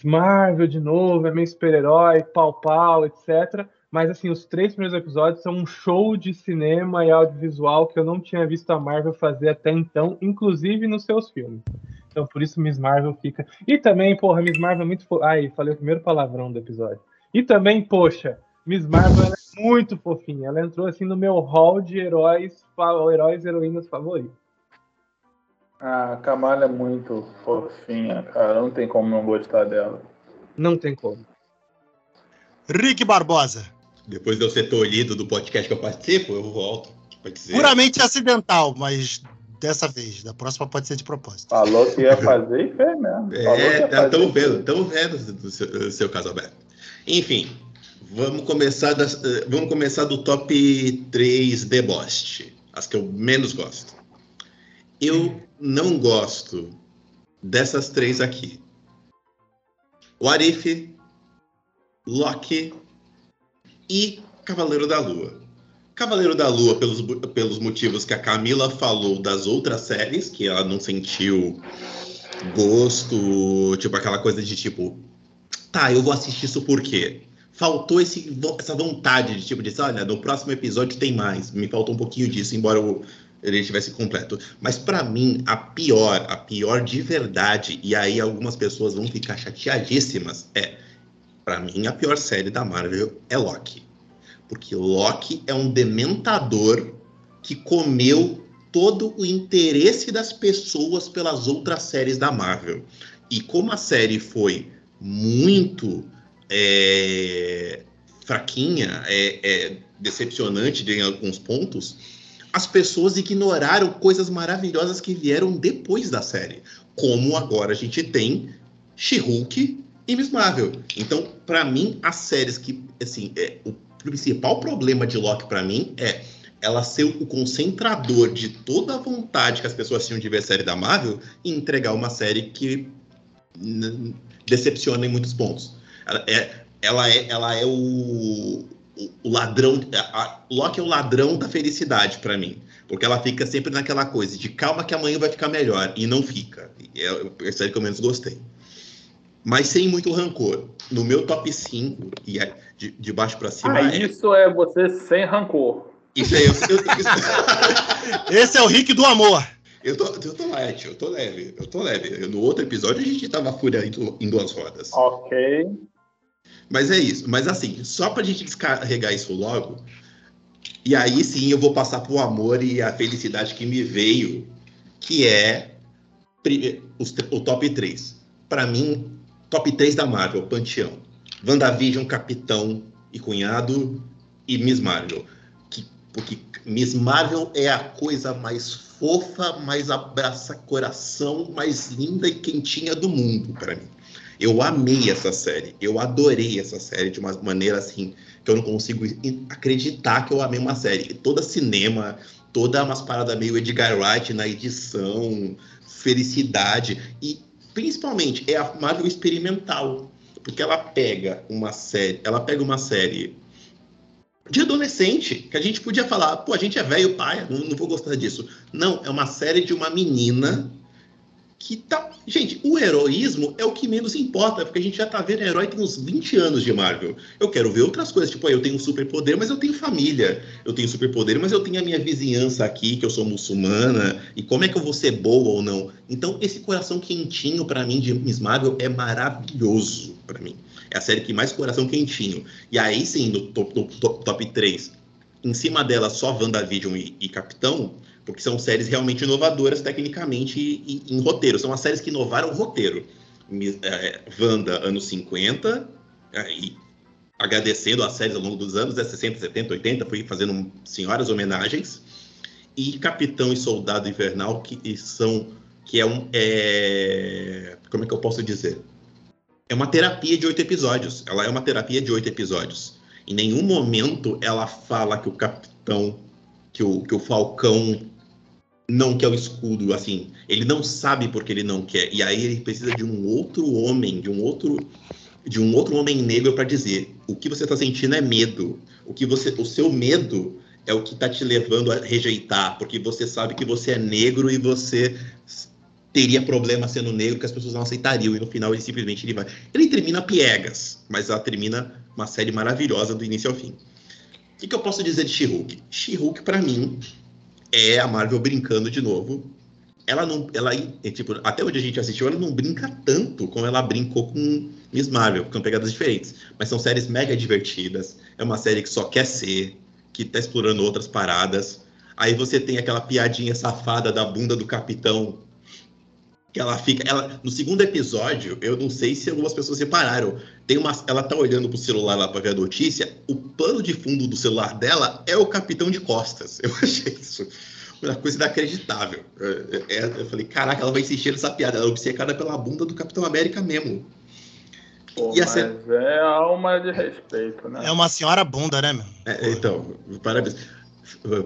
Marvel de novo, é meio super-herói, pau-pau, etc. Mas assim, os três primeiros episódios são um show de cinema e audiovisual que eu não tinha visto a Marvel fazer até então, inclusive nos seus filmes. Então por isso Miss Marvel fica. E também, porra, Miss Marvel é muito. Ai, falei o primeiro palavrão do episódio. E também, poxa, Miss Marvel ela é muito fofinha. Ela entrou assim no meu hall de heróis, heróis e heroínas favoritos. A Kamala é muito fofinha, cara. Não tem como não gostar dela. Não tem como. Rick Barbosa. Depois de eu ser tolhido do podcast que eu participo, eu volto. Pra dizer. Puramente acidental, mas dessa vez. Da próxima pode ser de propósito. Falou que ia fazer e fez mesmo. Falou É, estamos vendo, estamos vendo do seu, do seu caso aberto. Enfim, vamos começar, das, eh, vamos começar do top 3 deboche, as que eu menos gosto. Eu não gosto dessas três aqui. O Arif, Loki e Cavaleiro da Lua. Cavaleiro da Lua, pelos, pelos motivos que a Camila falou das outras séries, que ela não sentiu gosto, tipo aquela coisa de tipo, tá, eu vou assistir isso por quê? Faltou esse, essa vontade de tipo, de, olha, no próximo episódio tem mais. Me faltou um pouquinho disso, embora o- ele estivesse completo. Mas pra mim, a pior, a pior de verdade, e aí algumas pessoas vão ficar chateadíssimas, é, pra mim, a pior série da Marvel é Loki. Porque Loki é um dementador que comeu todo o interesse das pessoas pelas outras séries da Marvel. E como a série foi muito é, fraquinha, é, é decepcionante em alguns pontos, as pessoas ignoraram coisas maravilhosas que vieram depois da série. Como agora a gente tem She-Hulk e Miss Marvel. Então, para mim, as séries que, assim, é, o principal problema de Loki para mim é ela ser o concentrador de toda a vontade que as pessoas tinham de ver a série da Marvel e entregar uma série que decepciona em muitos pontos. Ela é, ela é, ela é o, o- ladrão. A, a, Loki é o ladrão da felicidade para mim. Porque ela fica sempre naquela coisa de calma que amanhã vai ficar melhor. E não fica. É é a série que eu menos gostei. Mas sem muito rancor. No meu top 5, e é de, de baixo para cima, Ah, é, isso é você sem rancor. isso aí eu, eu, Esse é o Rick do amor. eu, tô, eu tô light, eu tô leve, eu tô leve. Eu- No outro episódio a gente tava fúria em duas rodas. Ok. Mas é isso. Mas assim, só pra gente descarregar isso logo, e aí sim eu vou passar pro amor e a felicidade que me veio, que é o top 3. Pra mim, top 3 da Marvel, Panteão. WandaVision, Capitão e Cunhado e Miss Marvel. Que, porque Miss Marvel é a coisa mais fofa, mais abraça coração, mais linda e quentinha do mundo pra mim. Eu amei essa série. Eu adorei essa série de uma maneira assim que eu não consigo acreditar que eu amei uma série. Toda cinema, toda umas paradas meio Edgar Wright na edição, felicidade e principalmente é a Marvel experimental, porque ela pega uma série, ela pega uma série de adolescente, que a gente podia falar, pô, a gente é velho, pai, não, não vou gostar disso. Não, é uma série de uma menina que tá. Gente, o heroísmo é o que menos importa, porque a gente já tá vendo herói tem uns 20 anos de Marvel. Eu quero ver outras coisas, tipo, eu tenho um superpoder, mas eu tenho família. Eu tenho superpoder, mas eu tenho a minha vizinhança aqui, que eu sou muçulmana, e como é que eu vou ser boa ou não? Então, esse coração quentinho pra mim de Miss Marvel é maravilhoso pra mim. É a série que mais coração quentinho. E aí sim, no top, no top, top 3, em cima dela só WandaVision e, e Capitão, porque são séries realmente inovadoras tecnicamente e, e em roteiro. São as séries que inovaram o roteiro. É, Wanda, anos 50, é, e agradecendo as séries ao longo dos anos, é 60, 70, 80, fui fazendo senhoras homenagens. E Capitão e Soldado Invernal, que são. que é um. é, como é que eu posso dizer? É uma terapia de oito episódios. Ela é uma terapia de oito episódios. Em nenhum momento ela fala que o Capitão que o, que o Falcão não quer o escudo, assim, ele não sabe porque ele não quer, e aí ele precisa de um outro homem, de um outro de um outro homem negro para dizer, o que você está sentindo é medo, o que você, o seu medo é o que está te levando a rejeitar, porque você sabe que você é negro e você teria problema sendo negro que as pessoas não aceitariam e no final ele simplesmente ele vai, ele termina piegas, mas ela termina uma série maravilhosa do início ao fim. O que, que eu posso dizer de She-Hulk? She-Hulk, pra mim, é a Marvel brincando de novo. Ela não. Ela, é, tipo, até onde a gente assistiu, ela não brinca tanto como ela brincou com Miss Marvel, que são pegadas diferentes. Mas são séries mega divertidas. É uma série que só quer ser, que tá explorando outras paradas. Aí você tem aquela piadinha safada da bunda do capitão. Que ela fica. Ela, no segundo episódio, eu não sei se algumas pessoas repararam. Tem uma, ela tá olhando pro celular lá pra ver a notícia. O plano de fundo do celular dela é o capitão de costas. Eu achei isso uma coisa inacreditável. É, é, eu falei, caraca, ela vai insistir nessa piada. Ela é obcecada pela bunda do Capitão América mesmo. Pô, E a mas cena- é alma de respeito, né? É uma senhora bunda, né, meu? É, então, parabéns.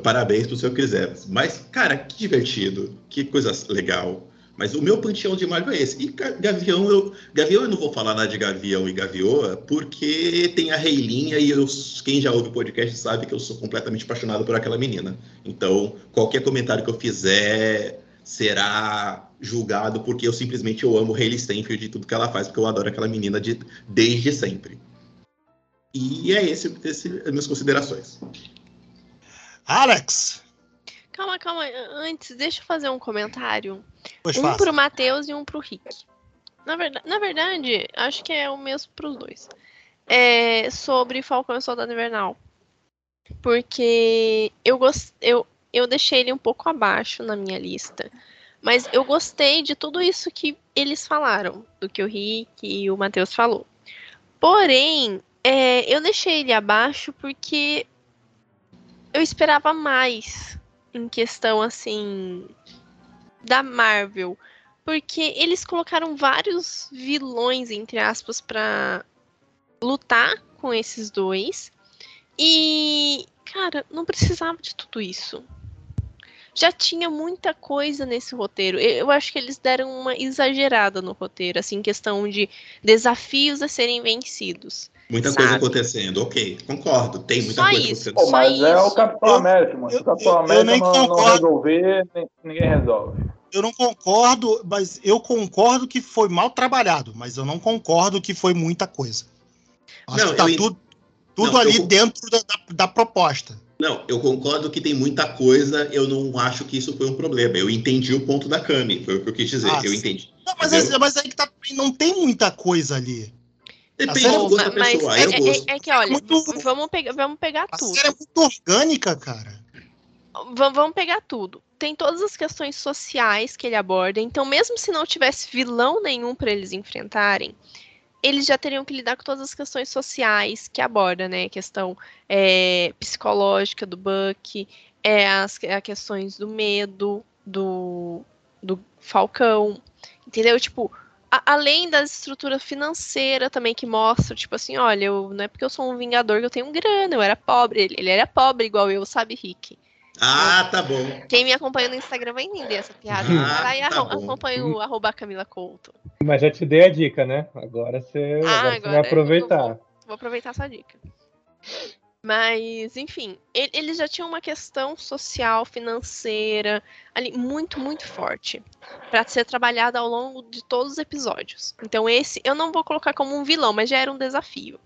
Parabéns pro seu Chris Evans. Mas, cara, que divertido. Que coisa legal. Mas o meu panteão de Marvel é esse. E Ga- Gavião, eu, Gavião eu não vou falar nada de Gavião e Gavioa, porque tem a Reilinha e eu, quem já ouve o podcast sabe que eu sou completamente apaixonado por aquela menina. Então, qualquer comentário que eu fizer será julgado porque eu simplesmente eu amo Hayley Steinfeld e tudo que ela faz, porque eu adoro aquela menina de, desde sempre. E é esse, esse as minhas considerações. Alex! Calma, calma. Antes, deixa eu fazer um comentário. Pois um faça. pro Matheus e um pro Rick. Na verdade, na verdade, acho que é o mesmo pros dois. É sobre Falcão e Soldado Invernal. Porque eu, gost... eu, eu deixei ele um pouco abaixo na minha lista. Mas eu gostei de tudo isso que eles falaram. Do que o Rick e o Matheus falou. Porém, é, eu deixei ele abaixo porque eu esperava mais em questão assim da Marvel, porque eles colocaram vários vilões entre aspas pra lutar com esses dois. E, cara, não precisava de tudo isso. Já tinha muita coisa nesse roteiro. Eu, acho que eles deram uma exagerada no roteiro, assim, questão de desafios a serem vencidos. Muita Sabe? coisa acontecendo, ok, concordo. Tem muita Só coisa isso. acontecendo. Pô, Só mas é o. Capitão Eu- América, mano. Eu- o Capitão eu- eu América nem não, não concordo. resolver, ni- ninguém resolve. Eu não concordo, mas eu concordo que foi mal trabalhado, mas eu não concordo que foi muita coisa. Acho Não, que tá eu tudo, tudo Não, eu ali con- dentro da, da- da proposta. Não, eu concordo que tem muita coisa, eu não acho que isso foi um problema. Eu entendi o ponto da Cami, foi o que eu quis dizer, Ah, eu sim. entendi. Não, mas, é- mas aí que tá, não tem muita coisa ali. Depende série do é gosto da mas pessoa, é, é- é que, olha, muito- vamos, pegar, vamos pegar A tudo. série é muito orgânica, cara. Va- vamos pegar tudo. Tem todas as questões sociais que ele aborda. Então, mesmo se não tivesse vilão nenhum para eles enfrentarem, eles já teriam que lidar com todas as questões sociais que aborda, né? A questão é, psicológica do Buck, é, as a questões do medo do, do Falcão, entendeu? Tipo, a- além da estrutura financeira também que mostra, tipo assim, olha, eu, não é porque eu sou um vingador que eu tenho grana, eu era pobre. Ele, ele era pobre igual eu, sabe, Rick? Ah, tá bom. Quem me acompanha no Instagram vai entender essa piada. Ah, Vai lá e tá acompanha o arroba Camila Couto. Mas já te dei a dica, né? Agora você, Ah, agora você agora vai aproveitar. eu Vou aproveitar essa dica. Mas, enfim, ele- eles já tinham uma questão social, financeira, ali, muito, muito forte. Pra ser trabalhada ao longo de todos os episódios. Então, esse eu não vou colocar como um vilão, mas já era um desafio.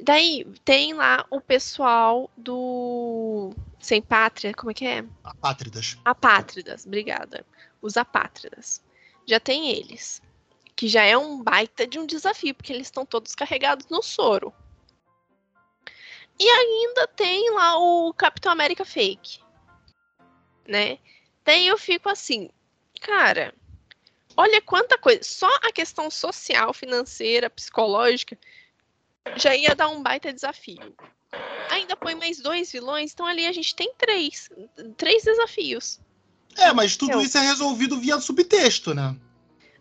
Daí, tem lá o pessoal do Sem Pátria, como é que é? Apátridas. Apátridas, obrigada. Os apátridas. Já tem eles. Que já é um baita de um desafio, porque eles estão todos carregados no soro. E ainda tem lá o Capitão América Fake. Né? Daí eu fico assim, cara, olha quanta coisa. Só a questão social, financeira, psicológica já ia dar um baita desafio. Ainda põe mais dois vilões, então ali a gente tem três. Três desafios. É, mas tudo isso é resolvido via subtexto, né?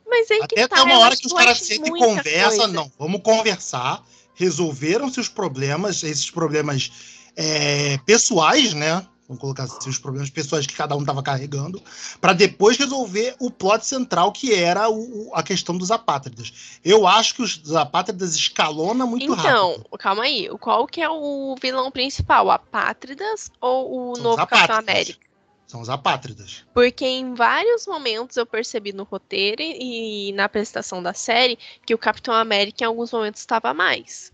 Mas aí que Até tá, tem uma eu hora que os caras acho sentam e conversam. Não, vamos conversar. Resolveram-se os problemas, esses problemas é, pessoais, né? Vamos colocar assim, os problemas pessoais que cada um estava carregando, para depois resolver o plot central, que era o- a questão dos apátridas. Eu acho que os apátridas escalona muito Então, rápido. calma aí. Qual que é o vilão principal? Apátridas ou o São novo Capitão. América? São os apátridas. Porque em vários momentos eu percebi no roteiro e na apresentação da série que o Capitão América em alguns momentos estava mais.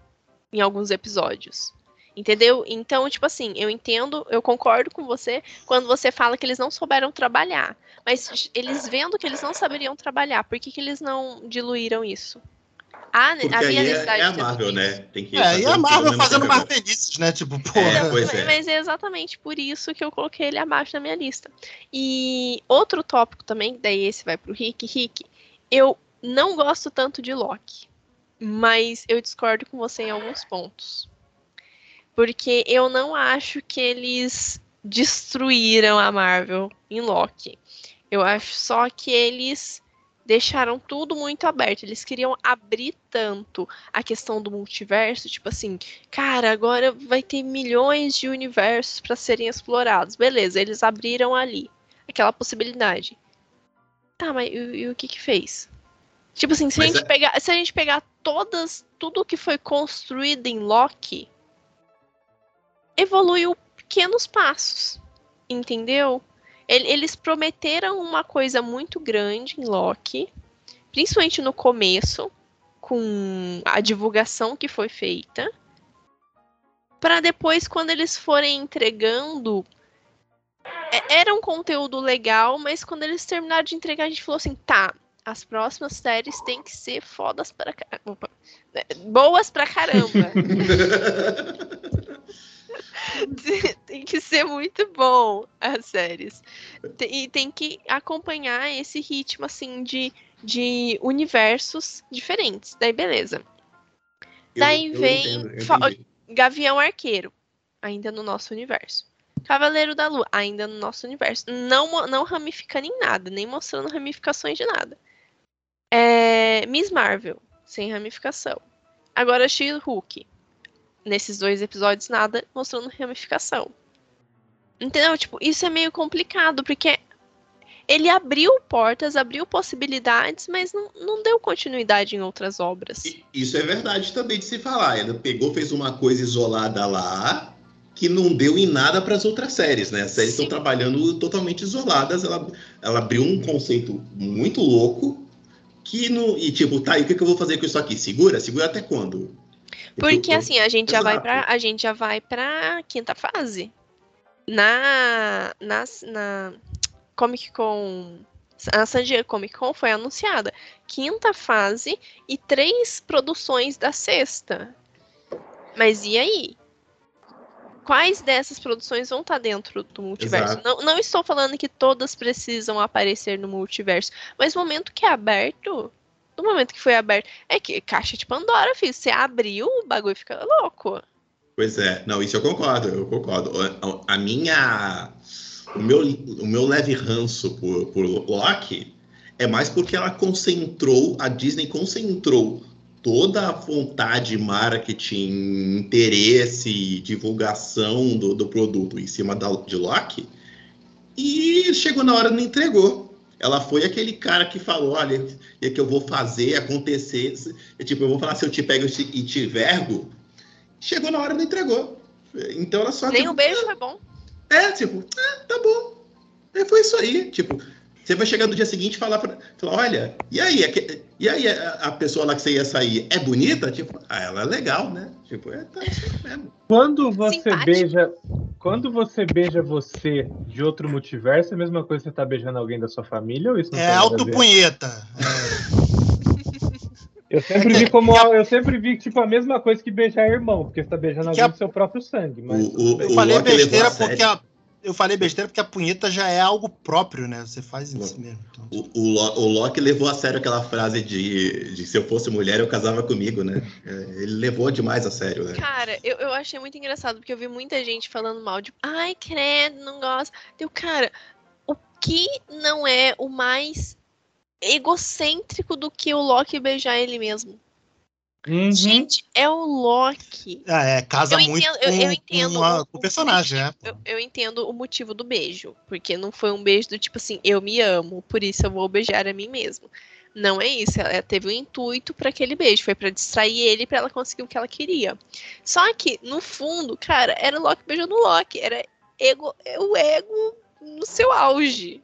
Em alguns episódios. Entendeu? Então, tipo assim, eu entendo, eu concordo com você quando você fala que eles não souberam trabalhar. Mas eles vendo que eles não saberiam trabalhar, por que, que eles não diluíram isso? Há, Porque havia aí é, necessidade é a de ter Marvel, né? Tem que É, e a Marvel fazendo mais marvelices, né? Tipo, porra. É, pois é. Mas é exatamente por isso que eu coloquei ele abaixo na minha lista. E outro tópico também, daí esse vai pro Rick. Rick, eu não gosto tanto de Loki, mas eu discordo com você em alguns pontos. Porque eu não acho que eles destruíram a Marvel em Loki. Eu acho só que eles deixaram tudo muito aberto. Eles queriam abrir tanto a questão do multiverso, tipo assim, cara, agora vai ter milhões de universos para serem explorados. Beleza, eles abriram ali aquela possibilidade. Tá, mas e, e o que que fez? Tipo assim, se a, gente é- pegar, se a gente pegar todas, tudo que foi construído em Loki, evoluiu pequenos passos, entendeu? Ele- Eles prometeram uma coisa muito grande em Loki, principalmente no começo, com a divulgação que foi feita, para depois, quando eles forem entregando, é- era um conteúdo legal, mas quando eles terminaram de entregar, a gente falou assim, tá, as próximas séries têm que ser fodas pra caramba. Boas pra caramba. tem que ser muito bom as séries. E tem que acompanhar esse ritmo, assim, de, de universos diferentes. Daí, beleza. Daí vem entendo, eu fa- entendi. Gavião Arqueiro, ainda no nosso universo. Cavaleiro da Lua, ainda no nosso universo. Não, não ramificando em nada, nem mostrando ramificações de nada. É, Miss Marvel, sem ramificação. Agora She-Hulk. Nesses dois episódios, nada mostrando ramificação. Entendeu? Tipo, isso é meio complicado, porque ele abriu portas, abriu possibilidades, mas não, não deu continuidade em outras obras. Isso é verdade também de se falar. Ela pegou, fez uma coisa isolada lá que não deu em nada para as outras séries, né? As séries estão trabalhando totalmente isoladas. Ela, ela abriu um conceito muito louco que não. E tipo, tá, e o que, que eu vou fazer com isso aqui? Segura? Segura até quando? Porque assim, a gente já vai para a gente já vai para quinta fase. Na na, na Comic Con a San Diego Comic Con foi anunciada quinta fase e três produções da sexta. Mas e aí? Quais dessas produções vão estar dentro do multiverso? Não, não estou falando que todas precisam aparecer no multiverso, mas o momento que é aberto, no momento que foi aberto, é que caixa de Pandora, filho. Você abriu, o bagulho fica louco. Pois é, não, isso eu concordo, eu concordo. A, a minha. O meu, o meu leve ranço por, por Loki é mais porque ela concentrou, a Disney concentrou toda a vontade, marketing, interesse, divulgação do, do produto em cima da, de Loki e chegou na hora e não entregou. Ela foi aquele cara que falou: olha, é que eu vou fazer acontecer. É tipo, eu vou falar se eu te pego e te, vergo. Chegou na hora e não entregou. Então ela só. Nem tipo, o beijo foi bom. É, tipo, ah, tá bom. E foi isso aí. Tipo, você vai chegar no dia seguinte e falar pra. Falar, olha, e aí? aque- E aí a, a pessoa lá que você ia sair é bonita? Tipo, ah, ela é legal, né? Tipo, é, tá isso mesmo. Quando você Simpático. beija. Quando você beija você de outro multiverso, é a mesma coisa que você tá beijando alguém da sua família ou isso não É autopunheta. Eu sempre vi como. Eu sempre vi tipo a mesma coisa que beijar irmão, porque você tá beijando alguém a- do seu próprio sangue. Mas O- o-. Eu falei levou besteira porque a, eu falei besteira porque a punheta já é algo próprio, né? Você faz isso mesmo. Então, O, o, Lo- o Loki levou a sério aquela frase de, de se eu fosse mulher, eu casava comigo, né? É, Ele levou demais a sério, né? Cara, eu, eu achei muito engraçado, porque eu vi muita gente falando mal de ai, credo, não gosto. Deu, cara, o que não é o mais egocêntrico do que o Loki beijar ele mesmo? Uhum. Gente, é o Loki. é, casa Eu muito entendo- eu- com, eu entendo com a- o- com o personagem, né? Eu, eu entendo o motivo do beijo, porque não foi um beijo do tipo assim, eu me amo, por isso eu vou beijar a mim mesmo. Não é isso, ela teve um intuito para aquele beijo, foi para distrair ele para ela conseguir o que ela queria. Só que no fundo, cara, era o Loki beijando o Loki, era ego, é o ego no seu auge.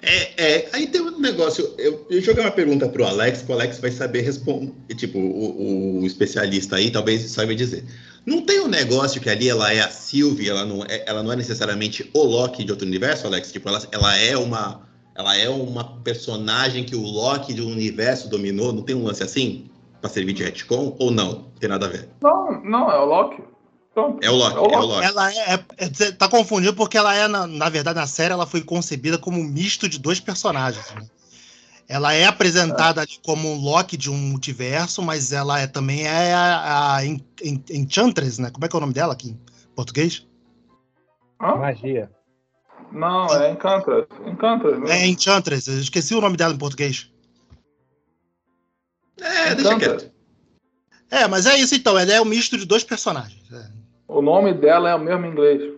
É, é, aí tem um negócio. Eu, eu joguei uma pergunta pro Alex, que o Alex vai saber responder. Tipo, o, o especialista aí talvez saiba dizer. Não tem um negócio que ali ela é a Sylvie, ela não é, ela não é necessariamente o Loki de outro universo, Alex? Tipo, ela, ela é uma. Ela é uma personagem que o Loki de um universo dominou. Não tem um lance assim? Pra servir de retcon? Ou não? Não tem nada a ver. Não, não, é o Loki. Pronto. É o Loki, é o Loki. Ela é, é- é- Você tá confundindo porque ela é, na, na verdade, na série, ela foi concebida como um misto de dois personagens. né? Ela é apresentada ali como um Loki de um multiverso, mas ela é, também é a, a En- En- Enchantress, né? Como é que é o nome dela aqui em português? Hã? Magia. Não, é Encantress. Encantress. né? É Enchantress, eu esqueci o nome dela em português. É, deixa quieto. É, mas é isso então, ela é um misto de dois personagens. É. O nome dela é o mesmo em inglês.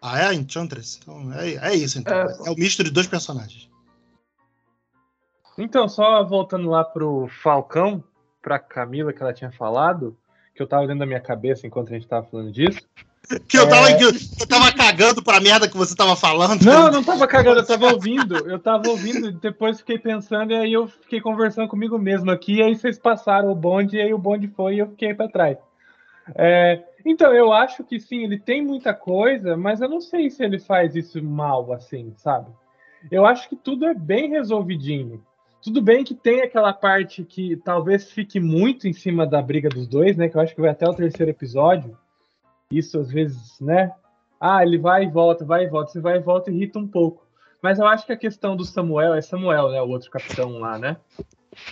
Ah, é Enchantress? Então, é, é isso então. É. É. o misto de dois personagens. Então, só voltando lá pro Falcão, pra Camila que ela tinha falado, que eu tava dentro da minha cabeça enquanto a gente tava falando disso. Que eu tava, É. eu tava cagando pra merda que você tava falando. Não, eu não tava cagando, eu tava ouvindo. Eu tava ouvindo, depois fiquei pensando, e aí eu fiquei conversando comigo mesmo aqui, e aí vocês passaram o bonde, e aí o bonde foi e eu fiquei pra trás. É, então, eu acho que sim, ele tem muita coisa, mas eu não sei se ele faz isso mal, assim, sabe? Eu acho que tudo é bem resolvidinho. Tudo bem que tem aquela parte que talvez fique muito em cima da briga dos dois, né? Que eu acho que vai até o terceiro episódio. Isso às vezes, né? Ah, ele vai e volta, vai e volta, se vai e volta irrita um pouco. Mas eu acho que a questão do Samuel, é Samuel, né? O outro capitão lá, né?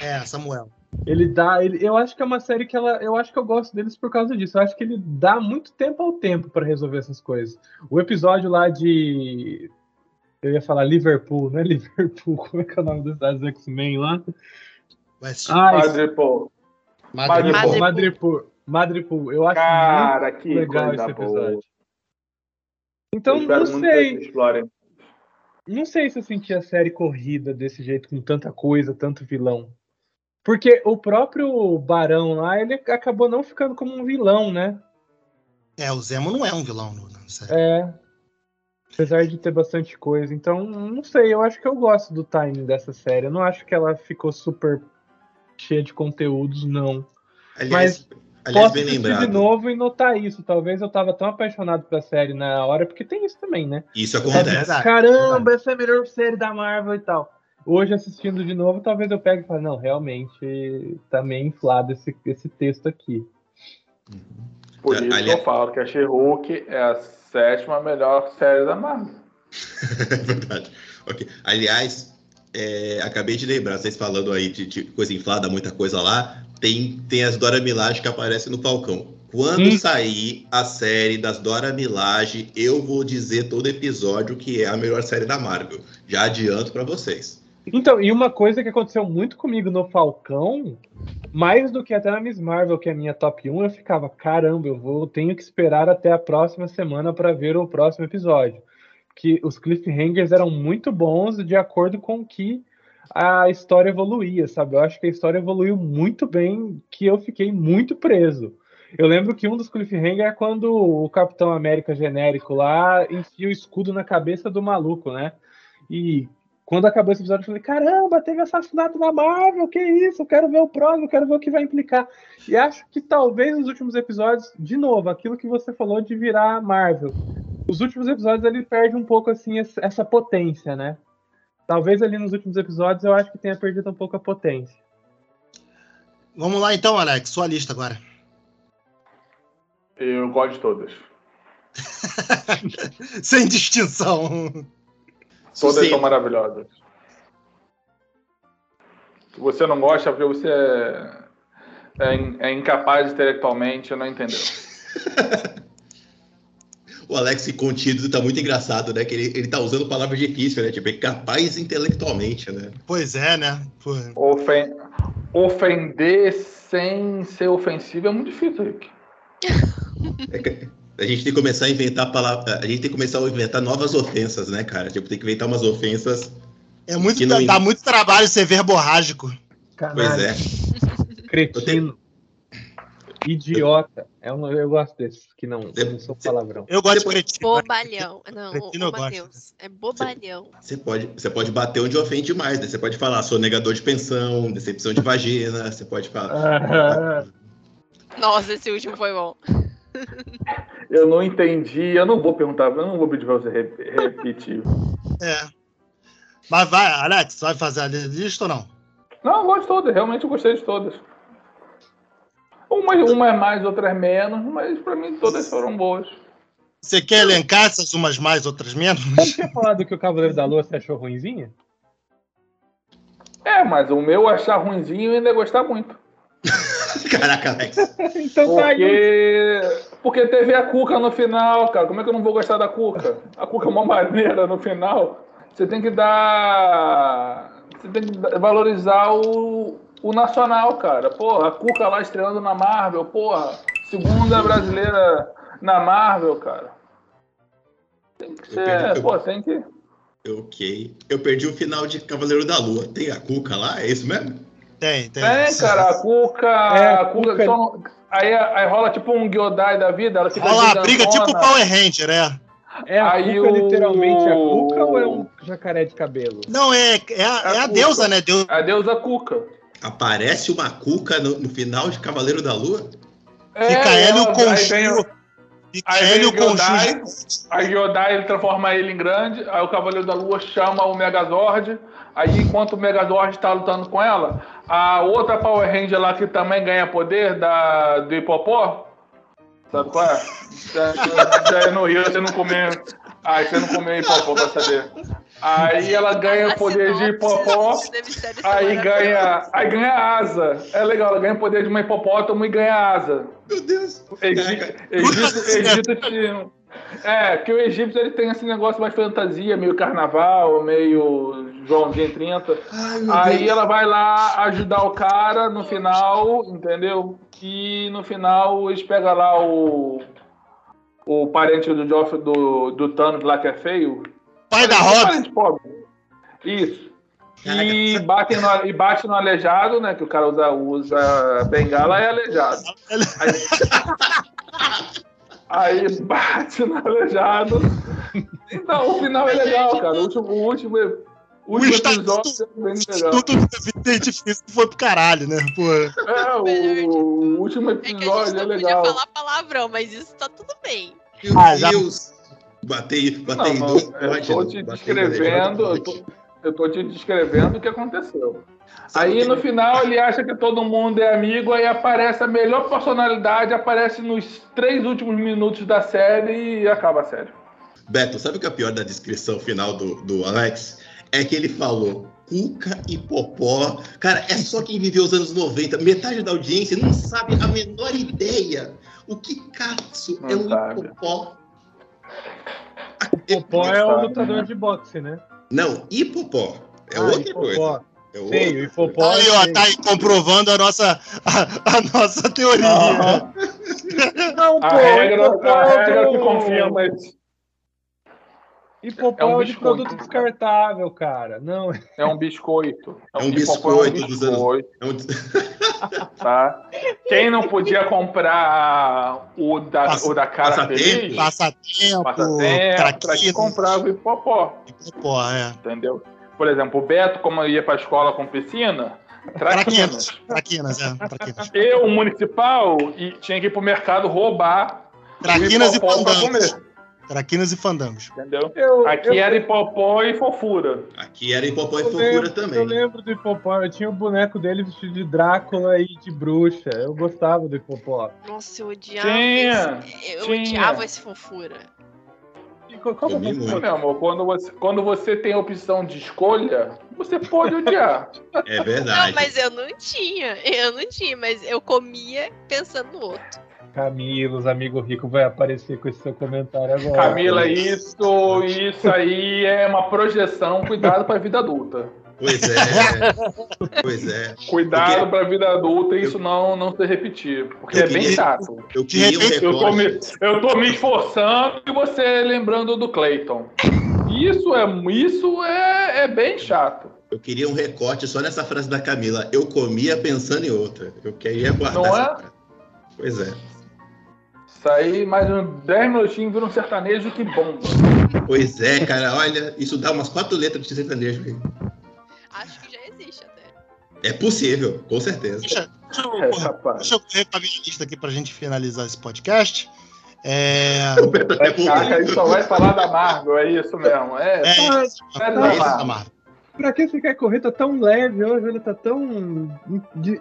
É, Samuel. Ele dá. Ele, eu acho que é uma série que ela. Eu acho que eu gosto deles por causa disso. Eu acho que ele dá muito tempo ao tempo para resolver essas coisas. O episódio lá de. Eu ia falar Liverpool, não é Liverpool? Como é que é o nome dos do X-Men lá? West. Ah, isso. Madripoor. Madrid. Madripoor. Madripoor. Madripoor. Eu acho Cara, muito que legal esse boa. episódio. Então, Eu espero não sei. Não sei se eu senti a série corrida desse jeito, com tanta coisa, tanto vilão. Porque o próprio Barão lá, ele acabou não ficando como um vilão, né? É, o Zemo não é um vilão no, na série. É. Apesar de ter bastante coisa. Então, não sei, eu acho que eu gosto do timing dessa série. Eu não acho que ela ficou super cheia de conteúdos, não. Aliás, aliás Posso bem lembrado. de novo e notar isso. Talvez eu tava tão apaixonado pela série na hora, porque tem isso também, né? Isso É acontece. verdade. Caramba, essa é a melhor série da Marvel e tal. Hoje, assistindo de novo, talvez eu pegue e fale, não, realmente tá meio inflado esse, esse texto aqui. Por isso ali- que eu falo que a She-Hulk é a sétima melhor série da Marvel. É verdade. Ok. Aliás, é, acabei de lembrar, vocês falando aí de, de coisa inflada, muita coisa lá. Tem, tem as Dora Milaje que aparecem no Falcão. Quando Hum. sair a série das Dora Milaje, eu vou dizer todo episódio que é a melhor série da Marvel. Já adianto pra vocês. Então, e uma coisa que aconteceu muito comigo no Falcão, mais do que até na Miss Marvel, que é a minha top 1, eu ficava, caramba, eu vou, tenho que esperar até a próxima semana para ver o próximo episódio. Que os cliffhangers eram muito bons de acordo com que a história evoluía, sabe? Eu acho que a história evoluiu muito bem, que eu fiquei muito preso. Eu lembro que um dos cliffhangers é quando o Capitão América genérico lá enfia o escudo na cabeça do maluco, né? E quando acabou esse episódio, eu falei: caramba, teve assassinato na Marvel, que isso? Eu quero ver o próximo, eu quero ver o que vai implicar. E acho que talvez nos últimos episódios, de novo, aquilo que você falou de virar Marvel. Os últimos episódios ele perde um pouco assim essa essa potência, né? Talvez ali nos últimos episódios eu acho que tenha perdido um pouco a potência. Vamos lá então, Alex, sua lista agora. Eu gosto de todas. Sem distinção. Todas são maravilhosas. Se você não gosta, porque você é, é é incapaz intelectualmente, não entendeu. O Alex contido tá muito engraçado, né? Que ele, ele tá usando palavras difíceis, né? Tipo, é capaz intelectualmente, né? Pois é, né? Pô, Ofen- Ofender sem ser ofensivo é muito difícil, Rick. A gente tem que começar a inventar palavras. A gente tem que começar a inventar novas ofensas, né, cara? Tipo, tem que inventar umas ofensas. É muito, Que não- dá muito trabalho ser verborrágico. Pois é. Cretino. Idiota. É um, eu gosto desses que não, Você- não são palavrão. Eu gosto de cretino. Bobalhão. Não, Cretino gosto. Matheus. É bobalhão. Você pode, você pode bater onde ofende mais, né? Você pode falar, sou negador de pensão, decepção de vagina, você pode falar. Nossa, esse último foi bom. Eu não entendi, eu não vou perguntar, eu não vou pedir pra você rep- repetir. É. Mas vai, Alex, vai fazer a lista ou não? Não, eu gosto de todas, realmente eu gostei de todas. Uma, uma é mais, outra é menos, mas pra mim todas foram boas. Você quer elencar essas umas mais, outras menos? Você tinha falado que o Cavaleiro da Lua você achou ruimzinha? É, mas o meu achar ruinzinho eu ainda ia gostar muito. Caraca, Alex. então tá aí. Porque Porque teve a Cuca no final, cara. Como é que eu não vou gostar da Cuca? A Cuca é uma maneira no final. Você tem que dar. Você tem que valorizar o, o nacional, cara. Porra, a Cuca lá estreando na Marvel, porra. Segunda brasileira na Marvel, cara. Tem que ser. perdi- eu- Pô, tem que. Ok. Eu perdi o final de Cavaleiro da Lua. Tem a Cuca lá? É isso mesmo? Tem, tem. Tem, cara, a Cuca. É, a a Cuca. Cuca- então, aí, aí rola tipo um Gyodai da vida, ela fica. Rola uma briga tipo gigantona. Power Ranger, é. É a Aí Cuca o- literalmente a Cuca ou é um jacaré de cabelo? Não, é, é, a, é a Cuca. deusa, né? Deus, A deusa Cuca. Aparece uma Cuca no, no final de Cavaleiro da Lua? fica ele o ela- É, aí vem- Aí ele o o Gyodai. Conchu. A Gyodai ele transforma ele em grande, aí o Cavaleiro da Lua chama o Megazord, aí enquanto o Megazord está lutando com ela, a outra Power Ranger lá que também ganha poder, da, do Hipopó, sabe qual é? Daí no Rio você não comeu, aí você não comeu Hipopó pra saber. Aí ela ganha o poder de Hipopó, aí ganha, aí ganha asa, é legal, ela ganha o poder de uma hipopótamo e ganha asa. Meu Deus. Egito, Egito tinha. É, que o Egito ele tem esse negócio mais fantasia, meio carnaval, meio Joãozinho 30. Ai, meu Aí Deus. ela vai lá ajudar o cara no final, entendeu? E no final eles pegam lá o. O parente do Joff do, do Thanos lá que é feio. Pai da parente pobre. Isso. E bate, no, e bate no aleijado, né? Que o cara usa, usa bengala é aleijado. Aí, aí bate no aleijado. Então, o final é legal, cara. O último, o último, o O último estatuto, episódio é bem legal. tudo é difícil foi pro caralho, né? Pô. É, o, o último É que a gente episódio é não podia legal. falar palavrão, mas isso tá tudo bem. Meu Ah, já- Batei, Não, batei não, dois eu não. te descrevendo, eu tô, eu tô te descrevendo o que aconteceu. Sabe Aí que- no final ele acha que todo mundo é amigo, aí aparece a melhor personalidade, aparece nos três últimos minutos da série e acaba a série. Beto, sabe o que é pior da descrição final do, do Alex? É que ele falou Cuca e Popó. Cara, é só quem viveu os anos 90. Metade da audiência não sabe a menor ideia. O que caço Não é um sabe. Popó? Popó é o sabe, lutador né? de boxe, né? Não, Hipopó. É Ah, outra Hipopó. coisa. É outra. Sei, o Hipopó. Aí, ó, sei. tá aí comprovando a nossa, a, a nossa teoria. Aham. Não, A pô, regra, Hipopó a é regra que confirma isso. Hipopó É um é de biscoito. produto descartável, cara. Não, É um biscoito. É um Hipopó biscoito dos anos- biscoito, É um- tá? Quem não podia comprar o da, Passa- o da cara passatempo. feliz, Passatempo, passatempo, pra traquinas. comprava o hipopó. Pô, é. entendeu? Por exemplo, o Beto, como ia para a escola com piscina, Traquinas. traquinas. Traquinas, é. Traquinas. Eu, municipal, e tinha que ir pro mercado roubar Traquinas e hipopó pra comer, Traquinas e fandangos. entendeu? eu, Aqui eu, era hipopó e fofura. Aqui era Hipopó e eu Fofura lembro, eu também. lembro do Hipopó. Eu tinha o boneco dele vestido de Drácula e de bruxa. Eu gostava do Hipopó. Nossa, eu odiava Tinha, esse. Eu tinha. odiava esse fofura. E qual, Eu é. Meu amor, quando você, quando você tem a opção de escolha, você pode odiar. É verdade. Não, mas eu não tinha. Eu não tinha, mas eu comia pensando no outro. Camila, os amigos ricos vai aparecer com esse seu comentário agora. Camila, isso, isso aí é uma projeção. Cuidado para a vida adulta. Pois é. pois é. Cuidado Porque- para a vida adulta e isso não, não se repetir. Porque Eu é bem queria- chato. Eu queria um repente, Eu tô, me, recorte. eu tô me esforçando e você lembrando do Clayton. Isso é, isso é, é bem chato. Eu queria um recorte só nessa frase da Camila. Eu comia pensando em outra. Eu queria guardar Não essa é? frase. Pois é. Isso aí, mais uns 10 minutinhos vira um sertanejo que bomba. Pois é, cara. Olha, isso dá umas quatro letras de sertanejo aí. Acho que já existe até. É possível, com certeza. Deixa, deixa eu, É, correr- deixa eu correr com a minha lista aqui pra gente finalizar esse podcast. É, Caca, aí só vai falar da Marvel, é isso mesmo. É, é, isso, série é da. Marvel. Pra que você quer correr? Tá tão leve hoje, ele tá tão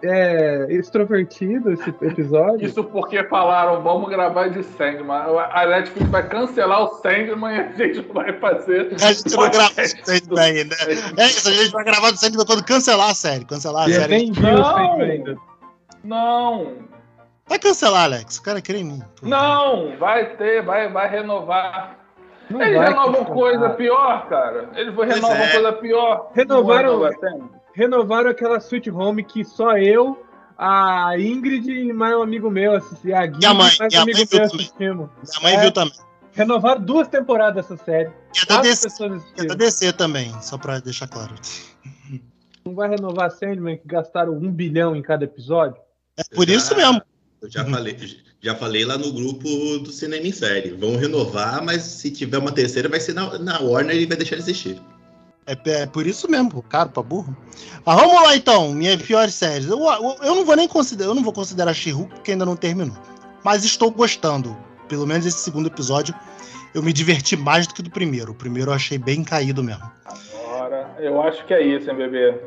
é, extrovertido esse episódio. Isso porque falaram, vamos gravar de Sandman. A Netflix vai cancelar o Sandman e a gente vai fazer. A gente não gravou o Sandman ainda. É isso, a gente vai gravar do Sandman quando cancelar a série. Cancelar a Eu série. nem o. Sandman ainda. Não. Vai cancelar, Alex. O cara crê em mim. Não, vai ter, vai, vai renovar. Não Eles vai renovam coisa pior, cara. Eles renovam é. coisa pior. Renovaram-. Renovaram aquela Sweet Home que só eu, a Ingrid e mais um amigo meu assisti. A Gui E a mãe, mais um amigo mãe meu assistimos. Minha mãe É. viu também. Renovaram duas temporadas dessa série. E é da DC, e é da DC também, só pra deixar claro. Não vai renovar Sandman que gastaram um bilhão em cada episódio? É por Já- isso mesmo. Eu já falei, já falei lá no grupo do Cinema em Série. Vão renovar, mas se tiver uma terceira, vai ser na, na Warner e vai deixar de existir. É, é por isso mesmo, caro pra burro. Mas vamos lá então, minhas piores séries. Eu, eu, eu não vou nem considerar, eu não vou considerar She-Hulk porque ainda não terminou. Mas estou gostando. Pelo menos esse segundo episódio eu me diverti mais do que do primeiro. O primeiro eu achei bem caído mesmo. Agora, eu acho que é isso, hein, bebê?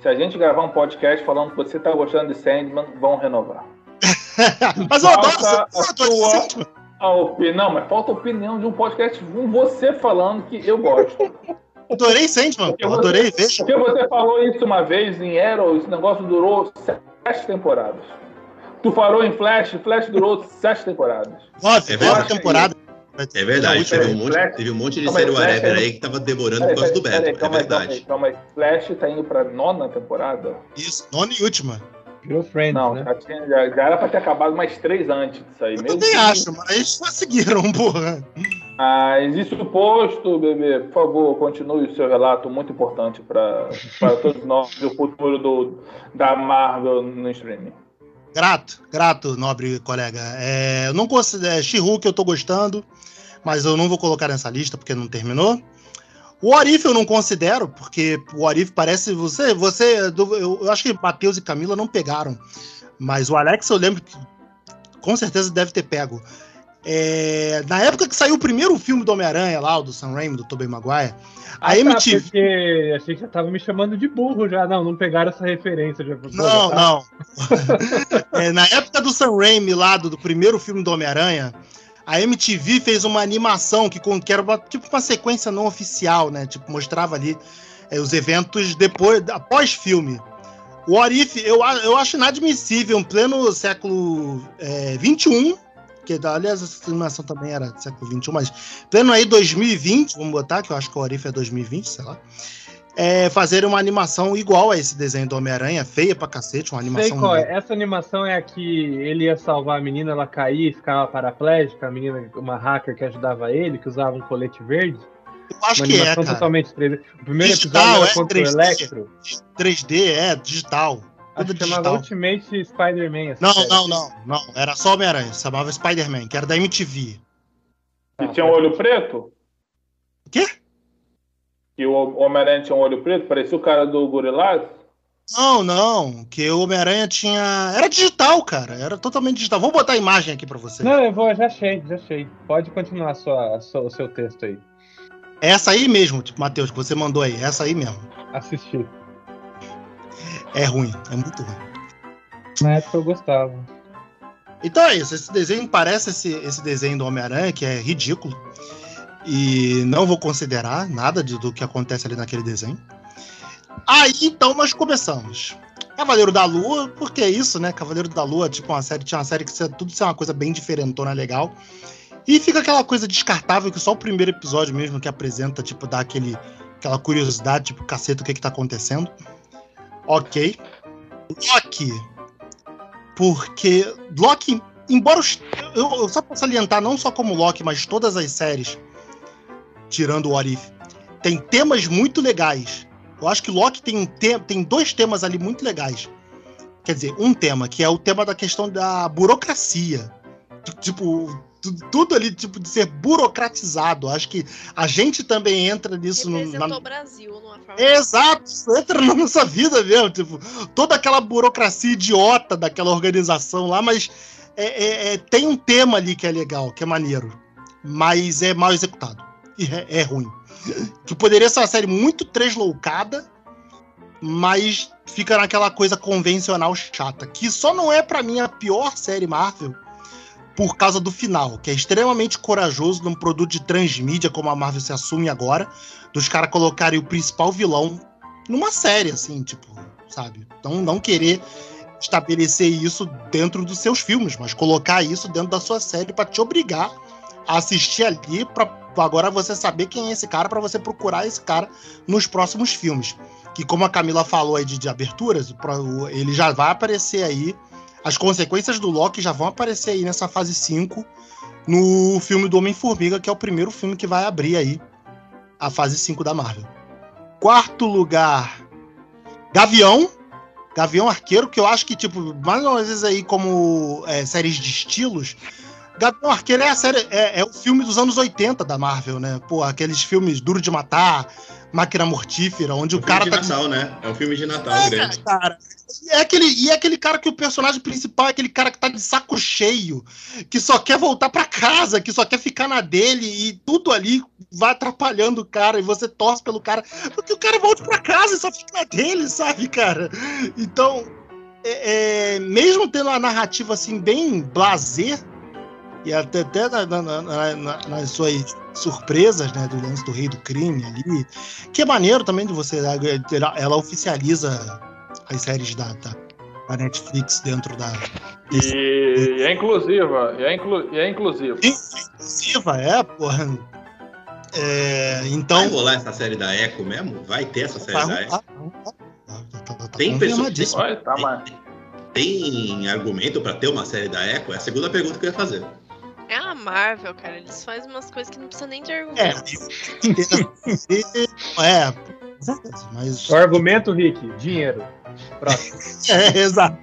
Se a gente gravar um podcast falando que você tá gostando de Sandman, vão renovar. Mas eu adoro, eu a adoro opinião, não, mas falta a opinião de um podcast com você falando que eu gosto. Adorei Sandman, eu você- adorei, veja. Porque você falou isso uma vez em Arrow, esse negócio durou sete temporadas. Tu falou em Flash, Flash durou sete temporadas. Nove, É nove verdade. temporadas. É verdade, teve um monte, Flash- teve um monte de série whatever é- aí que tava demorando por causa do Beto. É calma aí, calma aí, verdade. calma aí. Flash tá indo pra nona temporada? Isso, nona e última. Virou Friends, Não, né? já, tinha- já- já era pra ter acabado mais três antes disso aí. Eu Meu também Deus. acho, mas eles conseguiram, porra. Mas isso posto, bebê, por favor, continue o seu relato muito importante para todos nós do futuro do, da Marvel no streaming. Grato, grato, nobre colega. É, eu não considero. She-Hulk eu tô gostando, mas eu não vou colocar nessa lista porque não terminou. O Orif eu não considero, porque o Orif parece. Você. você eu, eu acho que Matheus e Camila não pegaram. Mas o Alex eu lembro que com certeza deve ter pego. É, na época que saiu o primeiro filme do Homem-Aranha lá, o do Sam Raimi, do Tobey Maguire, a Ah, tá, MTV. porque achei que já tava me chamando de burro já. Não, não pegaram essa referência. Já, Não, tá- não. É, na época do Sam Raimi, lá do, do primeiro filme do Homem-Aranha, a MTV fez uma animação que, que era uma- tipo uma sequência não oficial, né? Tipo, mostrava ali é, os eventos depois, após filme. O Orif, eu, eu acho inadmissível, em pleno século é, 21, que aliás essa animação também era século 21, mas pleno aí 2020, vamos botar, que eu acho que o Orif é 2020, sei lá. É, fazer uma animação igual a esse desenho do Homem-Aranha, feia pra cacete, uma Sei animação. qual é. Essa animação é a que ele ia salvar a menina, ela caía e ficava paraplégica, a menina, uma hacker que ajudava ele, que usava um colete verde. Eu acho uma que é, animação cara. totalmente 3D. O primeiro Digital, episódio era é, contra o 3D. Electro. 3D, é, digital. Acho que chamava. Ultimate Spider-Man. Não, série. não, não, não. Era só Homem-Aranha. Se chamava Spider-Man, que era da MTV. E tinha um olho preto? O quê? E o Homem-Aranha tinha um olho preto? Parecia o cara do Gorillaz? Não, não. Que o Homem-Aranha tinha. Era digital, cara. Era totalmente digital. Vou botar a imagem aqui pra você. Não, eu vou, já achei, já achei. Pode continuar a sua, a sua- o seu texto aí. Essa aí mesmo, tipo, Matheus, que você mandou aí. Essa aí mesmo. Assistir. É ruim. É muito ruim. Na época eu gostava. Então é isso. Esse desenho parece esse, esse desenho do Homem-Aranha, que é ridículo. E não vou considerar nada de- do que acontece ali naquele desenho. Aí então nós começamos. Cavaleiro da Lua, porque é isso, né? Cavaleiro da Lua, tipo uma série, tinha uma série que é- tudo isso é uma coisa bem diferentona, legal. E fica aquela coisa descartável que só o primeiro episódio mesmo que apresenta, tipo, dá aquele, aquela curiosidade, tipo, caceta, o que que tá acontecendo. Ok. Loki. Porque Loki, embora os, eu, eu só posso salientar, não só como Loki, mas todas as séries, tirando o What If, tem temas muito legais. Eu acho que Loki tem, um te, tem dois temas ali muito legais. Quer dizer, um tema, que é o tema da questão da burocracia. Tipo, tu- tudo ali, tipo, de ser burocratizado. Acho que a gente também entra nisso no, Representou na, o Brasil numa forma. Exato, isso entra na nossa vida mesmo, tipo, toda aquela burocracia idiota daquela organização lá, mas é- é- é- tem um tema ali que é legal, que é maneiro, mas é mal executado é, é ruim. Que poderia ser uma série muito tresloucada, mas fica naquela coisa convencional chata, que só não é pra mim a pior série Marvel por causa do final, que é extremamente corajoso num produto de transmídia como a Marvel se assume agora, dos caras colocarem o principal vilão numa série, assim, tipo, sabe? Não, não querer estabelecer isso dentro dos seus filmes, mas colocar isso dentro da sua série para te obrigar a assistir ali para agora você saber quem é esse cara para você procurar esse cara nos próximos filmes. Que como a Camila falou aí de, de aberturas, ele já vai aparecer aí as consequências do Loki já vão aparecer aí nessa fase 5 no filme do Homem-Formiga, que é o primeiro filme que vai abrir aí a fase 5 da Marvel. Quarto lugar, Gavião. Gavião Arqueiro, que eu acho que, tipo, mais uma vez aí como é, séries de estilos, Gavião Arqueiro é a série, é, é, o filme dos anos 80 da Marvel, né? Pô, aqueles filmes Duro de Matar, Máquina Mortífera, onde é um o cara filme tá. de Natal, né? É um filme de Natal É, grande. cara. E é, aquele, e é aquele cara que o personagem principal é aquele cara que tá de saco cheio, que só quer voltar pra casa, que só quer ficar na dele e tudo ali vai atrapalhando o cara e você torce pelo cara, porque o cara volte pra casa e só fica na dele, sabe, cara? Então, é- é, mesmo tendo uma narrativa assim bem blazer, e até, até na- na- na- na- nas suas surpresas, né, do lance do rei do crime ali, que é maneiro também de você, ela, ela oficializa as séries da, da, Netflix dentro da desse E, e é inclusiva. E é, inclu, e é inclusiva. inclusiva, é, porra. É, então. Vai rolar essa série da Echo mesmo? Vai ter essa série vai da Echo? vai rolar. Tá- tá- tá Tem pessoas- tá, mas. Tem argumento pra ter uma série da Echo? É a segunda pergunta que eu ia fazer. É a Marvel, cara. Eles fazem umas coisas que não precisa nem de É, argumento. é, certeza, mas. O argumento, Rick, dinheiro. Próximo. É, exato.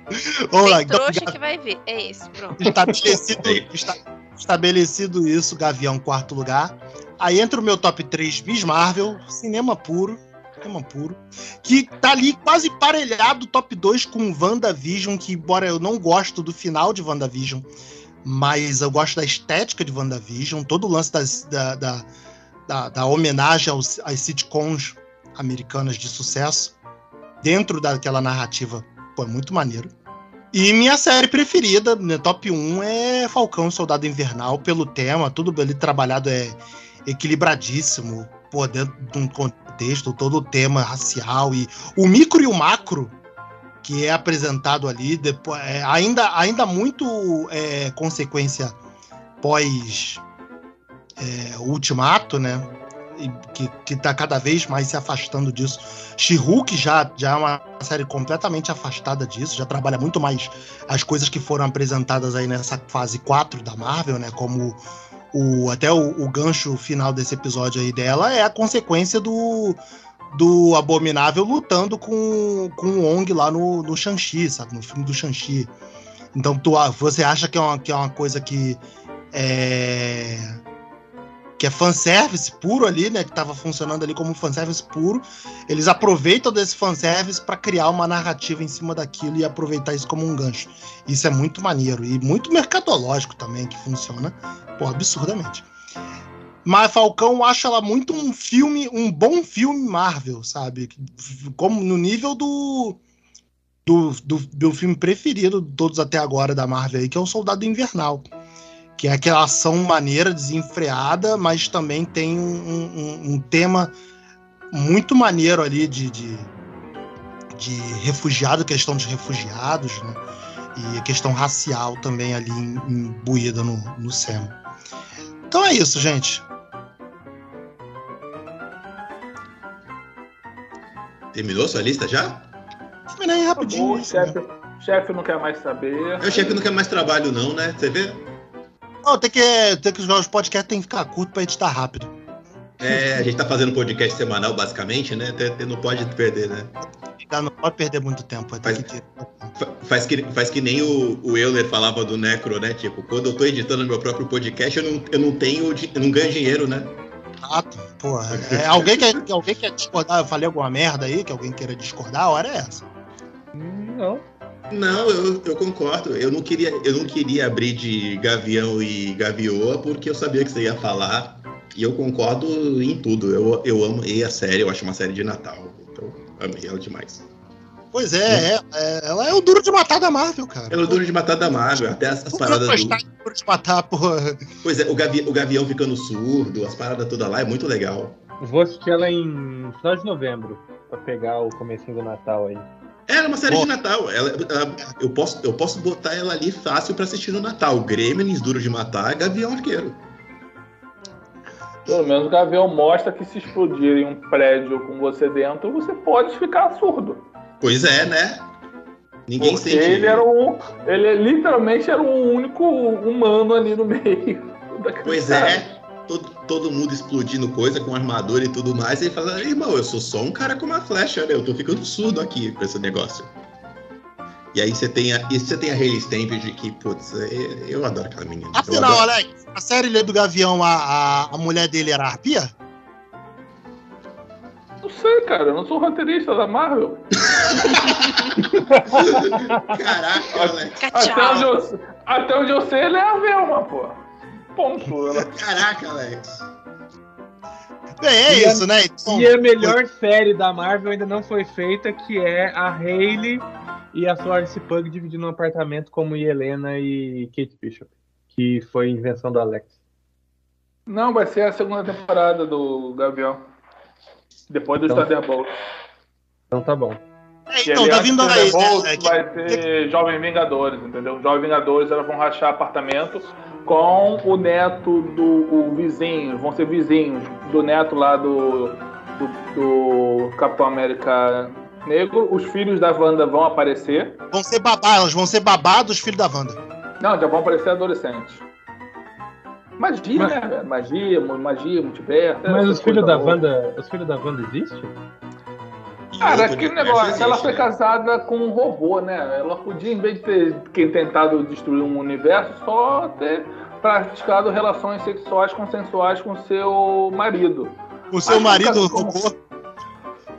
Vamos lá, Tem então, trouxa que vai ver. É esse, pronto. estabelecido, Aí. esta- estabelecido isso, Gavião, quarto lugar. Aí entra o meu top 3, Miss Marvel, cinema puro. Cinema puro. Que tá ali quase parelhado top 2 com WandaVision, que embora eu não gosto do final de WandaVision, mas eu gosto da estética de WandaVision, todo o lance das- da, da, da, da homenagem aos, às sitcoms americanas de sucesso, dentro daquela narrativa, é muito maneiro. E minha série preferida, né, top 1, é Falcão Soldado Invernal, pelo tema, tudo ali trabalhado é equilibradíssimo, pô, dentro de um contexto, todo o tema racial e o micro e o macro que é apresentado ali, depois, é, ainda, ainda muito é, consequência pós é, Ultimato, né? E que, que tá cada vez mais se afastando disso. She-Hulk já, já é uma série completamente afastada disso, já trabalha muito mais as coisas que foram apresentadas aí nessa fase 4 da Marvel, né? Como o, até o, o gancho final desse episódio aí dela é a consequência do, do Abominável lutando com, com o Ong lá no, no Shang-Chi, sabe? No filme do Shang-Chi. Então tu, você acha que é uma, que é uma coisa que é que é fanservice puro ali, né? Que tava funcionando ali como fanservice puro. Eles aproveitam desse fanservice para criar uma narrativa em cima daquilo e aproveitar isso como um gancho. Isso é muito maneiro e muito mercadológico também, que funciona, pô, absurdamente. Mas Falcão, eu acho ela muito um filme, um bom filme Marvel, sabe? Como no nível do, do, do meu filme preferido de todos até agora da Marvel aí, que é o Soldado Invernal que é aquela ação maneira, desenfreada, mas também tem um, um- um tema muito maneiro ali de, de, de refugiado, questão dos refugiados, né? E a questão racial também ali imbuída no, no SEM. Então é isso, gente. Terminou sua lista já? Terminei rapidinho. O isso, né? chefe, chefe não quer mais saber. Eu achei que não quer mais trabalho, não, né? Você vê? Não, tem que, tem que os podcasts tem que ficar curto pra editar rápido. É, a gente tá fazendo podcast semanal, basicamente, né? Tem- tem- Não pode perder, né? Tá, Não pode perder muito tempo. Tem Faz- que Fa- Faz que, faz que nem o, o Euler falava do Necro, né? Tipo, quando eu tô editando meu próprio podcast, eu não, eu não tenho, eu não ganho dinheiro, né? Exato. Porra, é, alguém, quer, que alguém quer discordar? Eu falei alguma merda aí que alguém queira discordar? A hora é essa. Não. Não, eu, eu concordo. Eu não, queria, eu não queria abrir de Gavião e Gavioa porque eu sabia que você ia falar. E eu concordo em tudo. Eu, eu amo a série, eu acho uma série de Natal. Então, amei ela demais. Pois é, é, é, ela é o duro de matar da Marvel, cara. Ela é o duro de matar da Marvel, até as, as paradas do. duro de matar, porra. Pois é, o, Gavi, o Gavião ficando surdo, as paradas todas lá é muito legal. Vou assistir ela em final de novembro, pra pegar o comecinho do Natal aí. Era uma série Pô. de Natal. Ela, ela- eu, posso, eu posso botar ela ali fácil pra assistir no Natal. Gremlins, Duro de Matar, Gavião Arqueiro. Pelo menos o Gavião mostra que se explodir em um prédio com você dentro, você pode ficar surdo. Pois é, né? Ninguém Porque sente. ele era um. Ele literalmente era um único humano ali no meio. Pois é. Todo, todo mundo explodindo coisa com armadura e tudo mais. E ele fala, irmão, eu sou só um cara com uma flecha, né? Eu tô ficando surdo aqui com esse negócio. E aí você tem a, você tem a Hayley que, putz, é- eu adoro aquela menina. Afinal, adoro- Alex, a série do Gavião, a, a, a mulher dele era a arpia? Não sei, cara. Eu não sou roteirista da Marvel. Caraca, Alex. Até onde, eu, até onde eu sei, ele é a Velma, pô. Ponto. Ela- Caraca, Alex. Bem, é E a- isso, né? Então, E a melhor série da Marvel ainda não foi feita, que é a Hayley e a Florence Pug dividindo um apartamento como Helena e Kate Bishop, que foi invenção do Alex. Não, vai ser a segunda temporada do Gavião. Depois do Então- Thunderbolt. Então tá bom. É, então tá vindo aí, Thunderbolt né? É que- vai ter Jovem Vingadores, entendeu? Jovem Vingadores elas vão rachar apartamento com o neto do o vizinho, vão ser vizinhos do neto lá do, do, do Capitão América Negro. Os filhos da Wanda vão aparecer. Vão ser babá, elas vão ser babá dos filhos da Wanda. Não, já vão aparecer adolescentes. Magia, Mas- né? velho? Magia, magia, multiverso. Mas os filhos da. Wanda, os filhos da Wanda existem? E Cara, aquele negócio, ela existe, foi né? casada com um robô, né? Ela podia, em vez de ter quem tentado destruir um universo, só ter praticado relações sexuais consensuais com seu marido. O seu Acho marido como- roubou.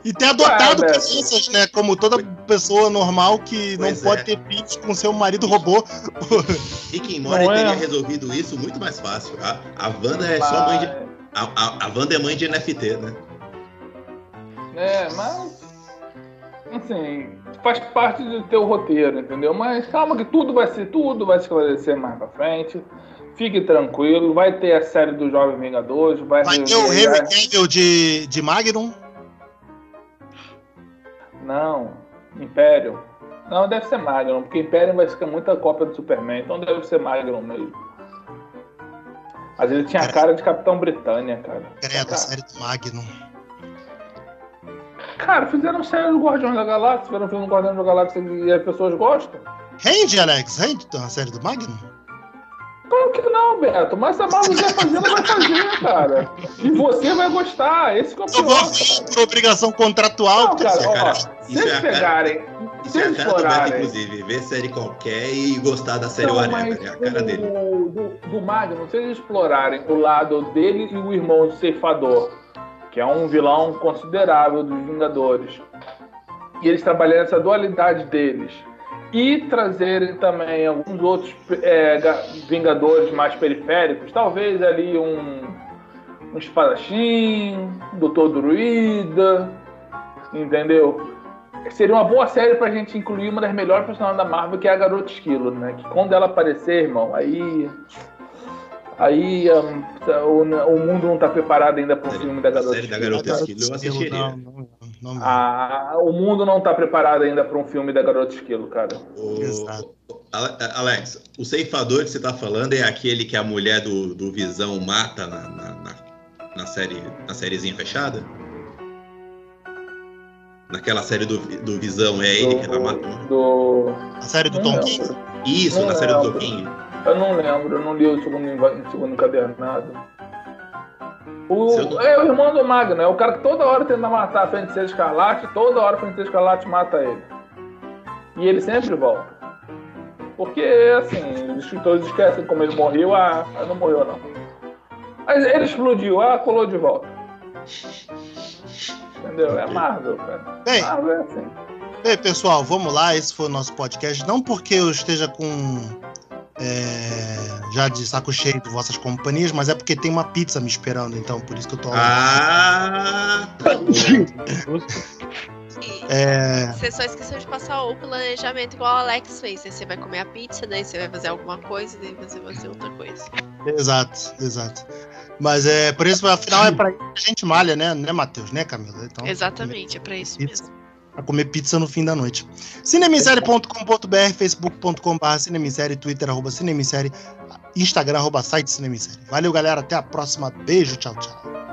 E ter adotado É, crianças, né? Como toda pessoa normal que não Pois pode é. ter filhos com seu marido robô. Rick and Morty Não é? teria resolvido isso muito mais fácil. A, a Wanda é só mãe de. A, a, a Wanda é mãe de NFT, né? É, mas. Assim, faz parte do teu roteiro, entendeu? Mas calma que tudo vai ser, tudo vai se esclarecer mais pra frente. Fique tranquilo, vai ter a série do Jovem Vingadores, vai, Vai ter o Henry Cavill de, de Magnum. Não, Império. Não, deve ser Magnum, porque Império vai ficar muita cópia do Superman, então deve ser Magnum mesmo. Mas ele tinha a cara de Capitão Britânia, cara. Credo, a série do Magnum. Cara, fizeram série do Guardiões da Galáxia, fizeram um filme do Guardiões da Galáxia e as pessoas gostam. Rende, Alex? Rende a série do Magnum? Claro que não, Beto, mas se a Marvel quiser fazer, ela vai fazer, cara. E você vai gostar, esse que é o pior. por obrigação contratual. Não, cara, é ó, cara- se é eles cara- pegarem, Isso se é a eles cara do Beto, explorarem inclusive. Ver série qualquer e gostar da série Não, whatever. É a cara dele. o- Do, do Magnum, se eles explorarem o lado dele e o irmão do ceifador, que é um vilão considerável dos Vingadores, e eles trabalharem essa dualidade deles, e trazerem também alguns outros é, ga- Vingadores mais periféricos, talvez ali um, um espadachim, Doutor Druida, entendeu? Seria uma boa série pra gente incluir uma das melhores personagens da Marvel, que é a Garota Esquilo, né? Que quando ela aparecer, irmão, aí. Aí um, o, o mundo não tá preparado ainda para um filme da A Garota série da Esquilo. Garota Esquilo eu assistiria. Não, não, não, não. Ah, o mundo não tá preparado ainda para um filme da Garota Esquilo, cara. O- Exato. Ale- Alex, o ceifador que você tá falando é aquele que a mulher do, do Visão mata na, na, na- na série, na sériezinha fechada? Naquela série do, do Visão, é ele que ela mata? do... A série do Tom. King? Isso, Não na série do lembro. Toquinho. Eu não lembro, eu não li o segundo, o segundo encadernado. O, É o irmão do Magno, é o cara que toda hora tenta matar a Feiticeira Escarlate, toda hora a Feiticeira Escarlate mata ele. E ele sempre volta. Porque, assim, os escritores esquecem como ele morreu, ah, não morreu não. Mas ele explodiu, ah, colou de volta. Entendeu? É Marvel, cara. Bem, Marvel é assim. bem, pessoal, vamos lá. Esse foi o nosso podcast. Não porque eu esteja com. É, já de saco cheio de vossas companhias, mas é porque tem uma pizza me esperando, então por isso que eu tô. Ah, É, Você só esqueceu de passar o planejamento igual o Alex fez. né? Você vai comer a pizza, daí você vai fazer alguma coisa, daí você vai fazer outra coisa. exato, exato. Mas é por isso, afinal, é pra isso que a gente malha, né, né, Matheus, né, Camila? Então, Exatamente, é pra isso Pizza. mesmo. Pra comer pizza no fim da noite. Cinemissérie.com.br, facebook.com.br, cinemissérie, twitter, arroba instagram, arroba site. Valeu, galera. Até a próxima. Beijo, tchau, tchau.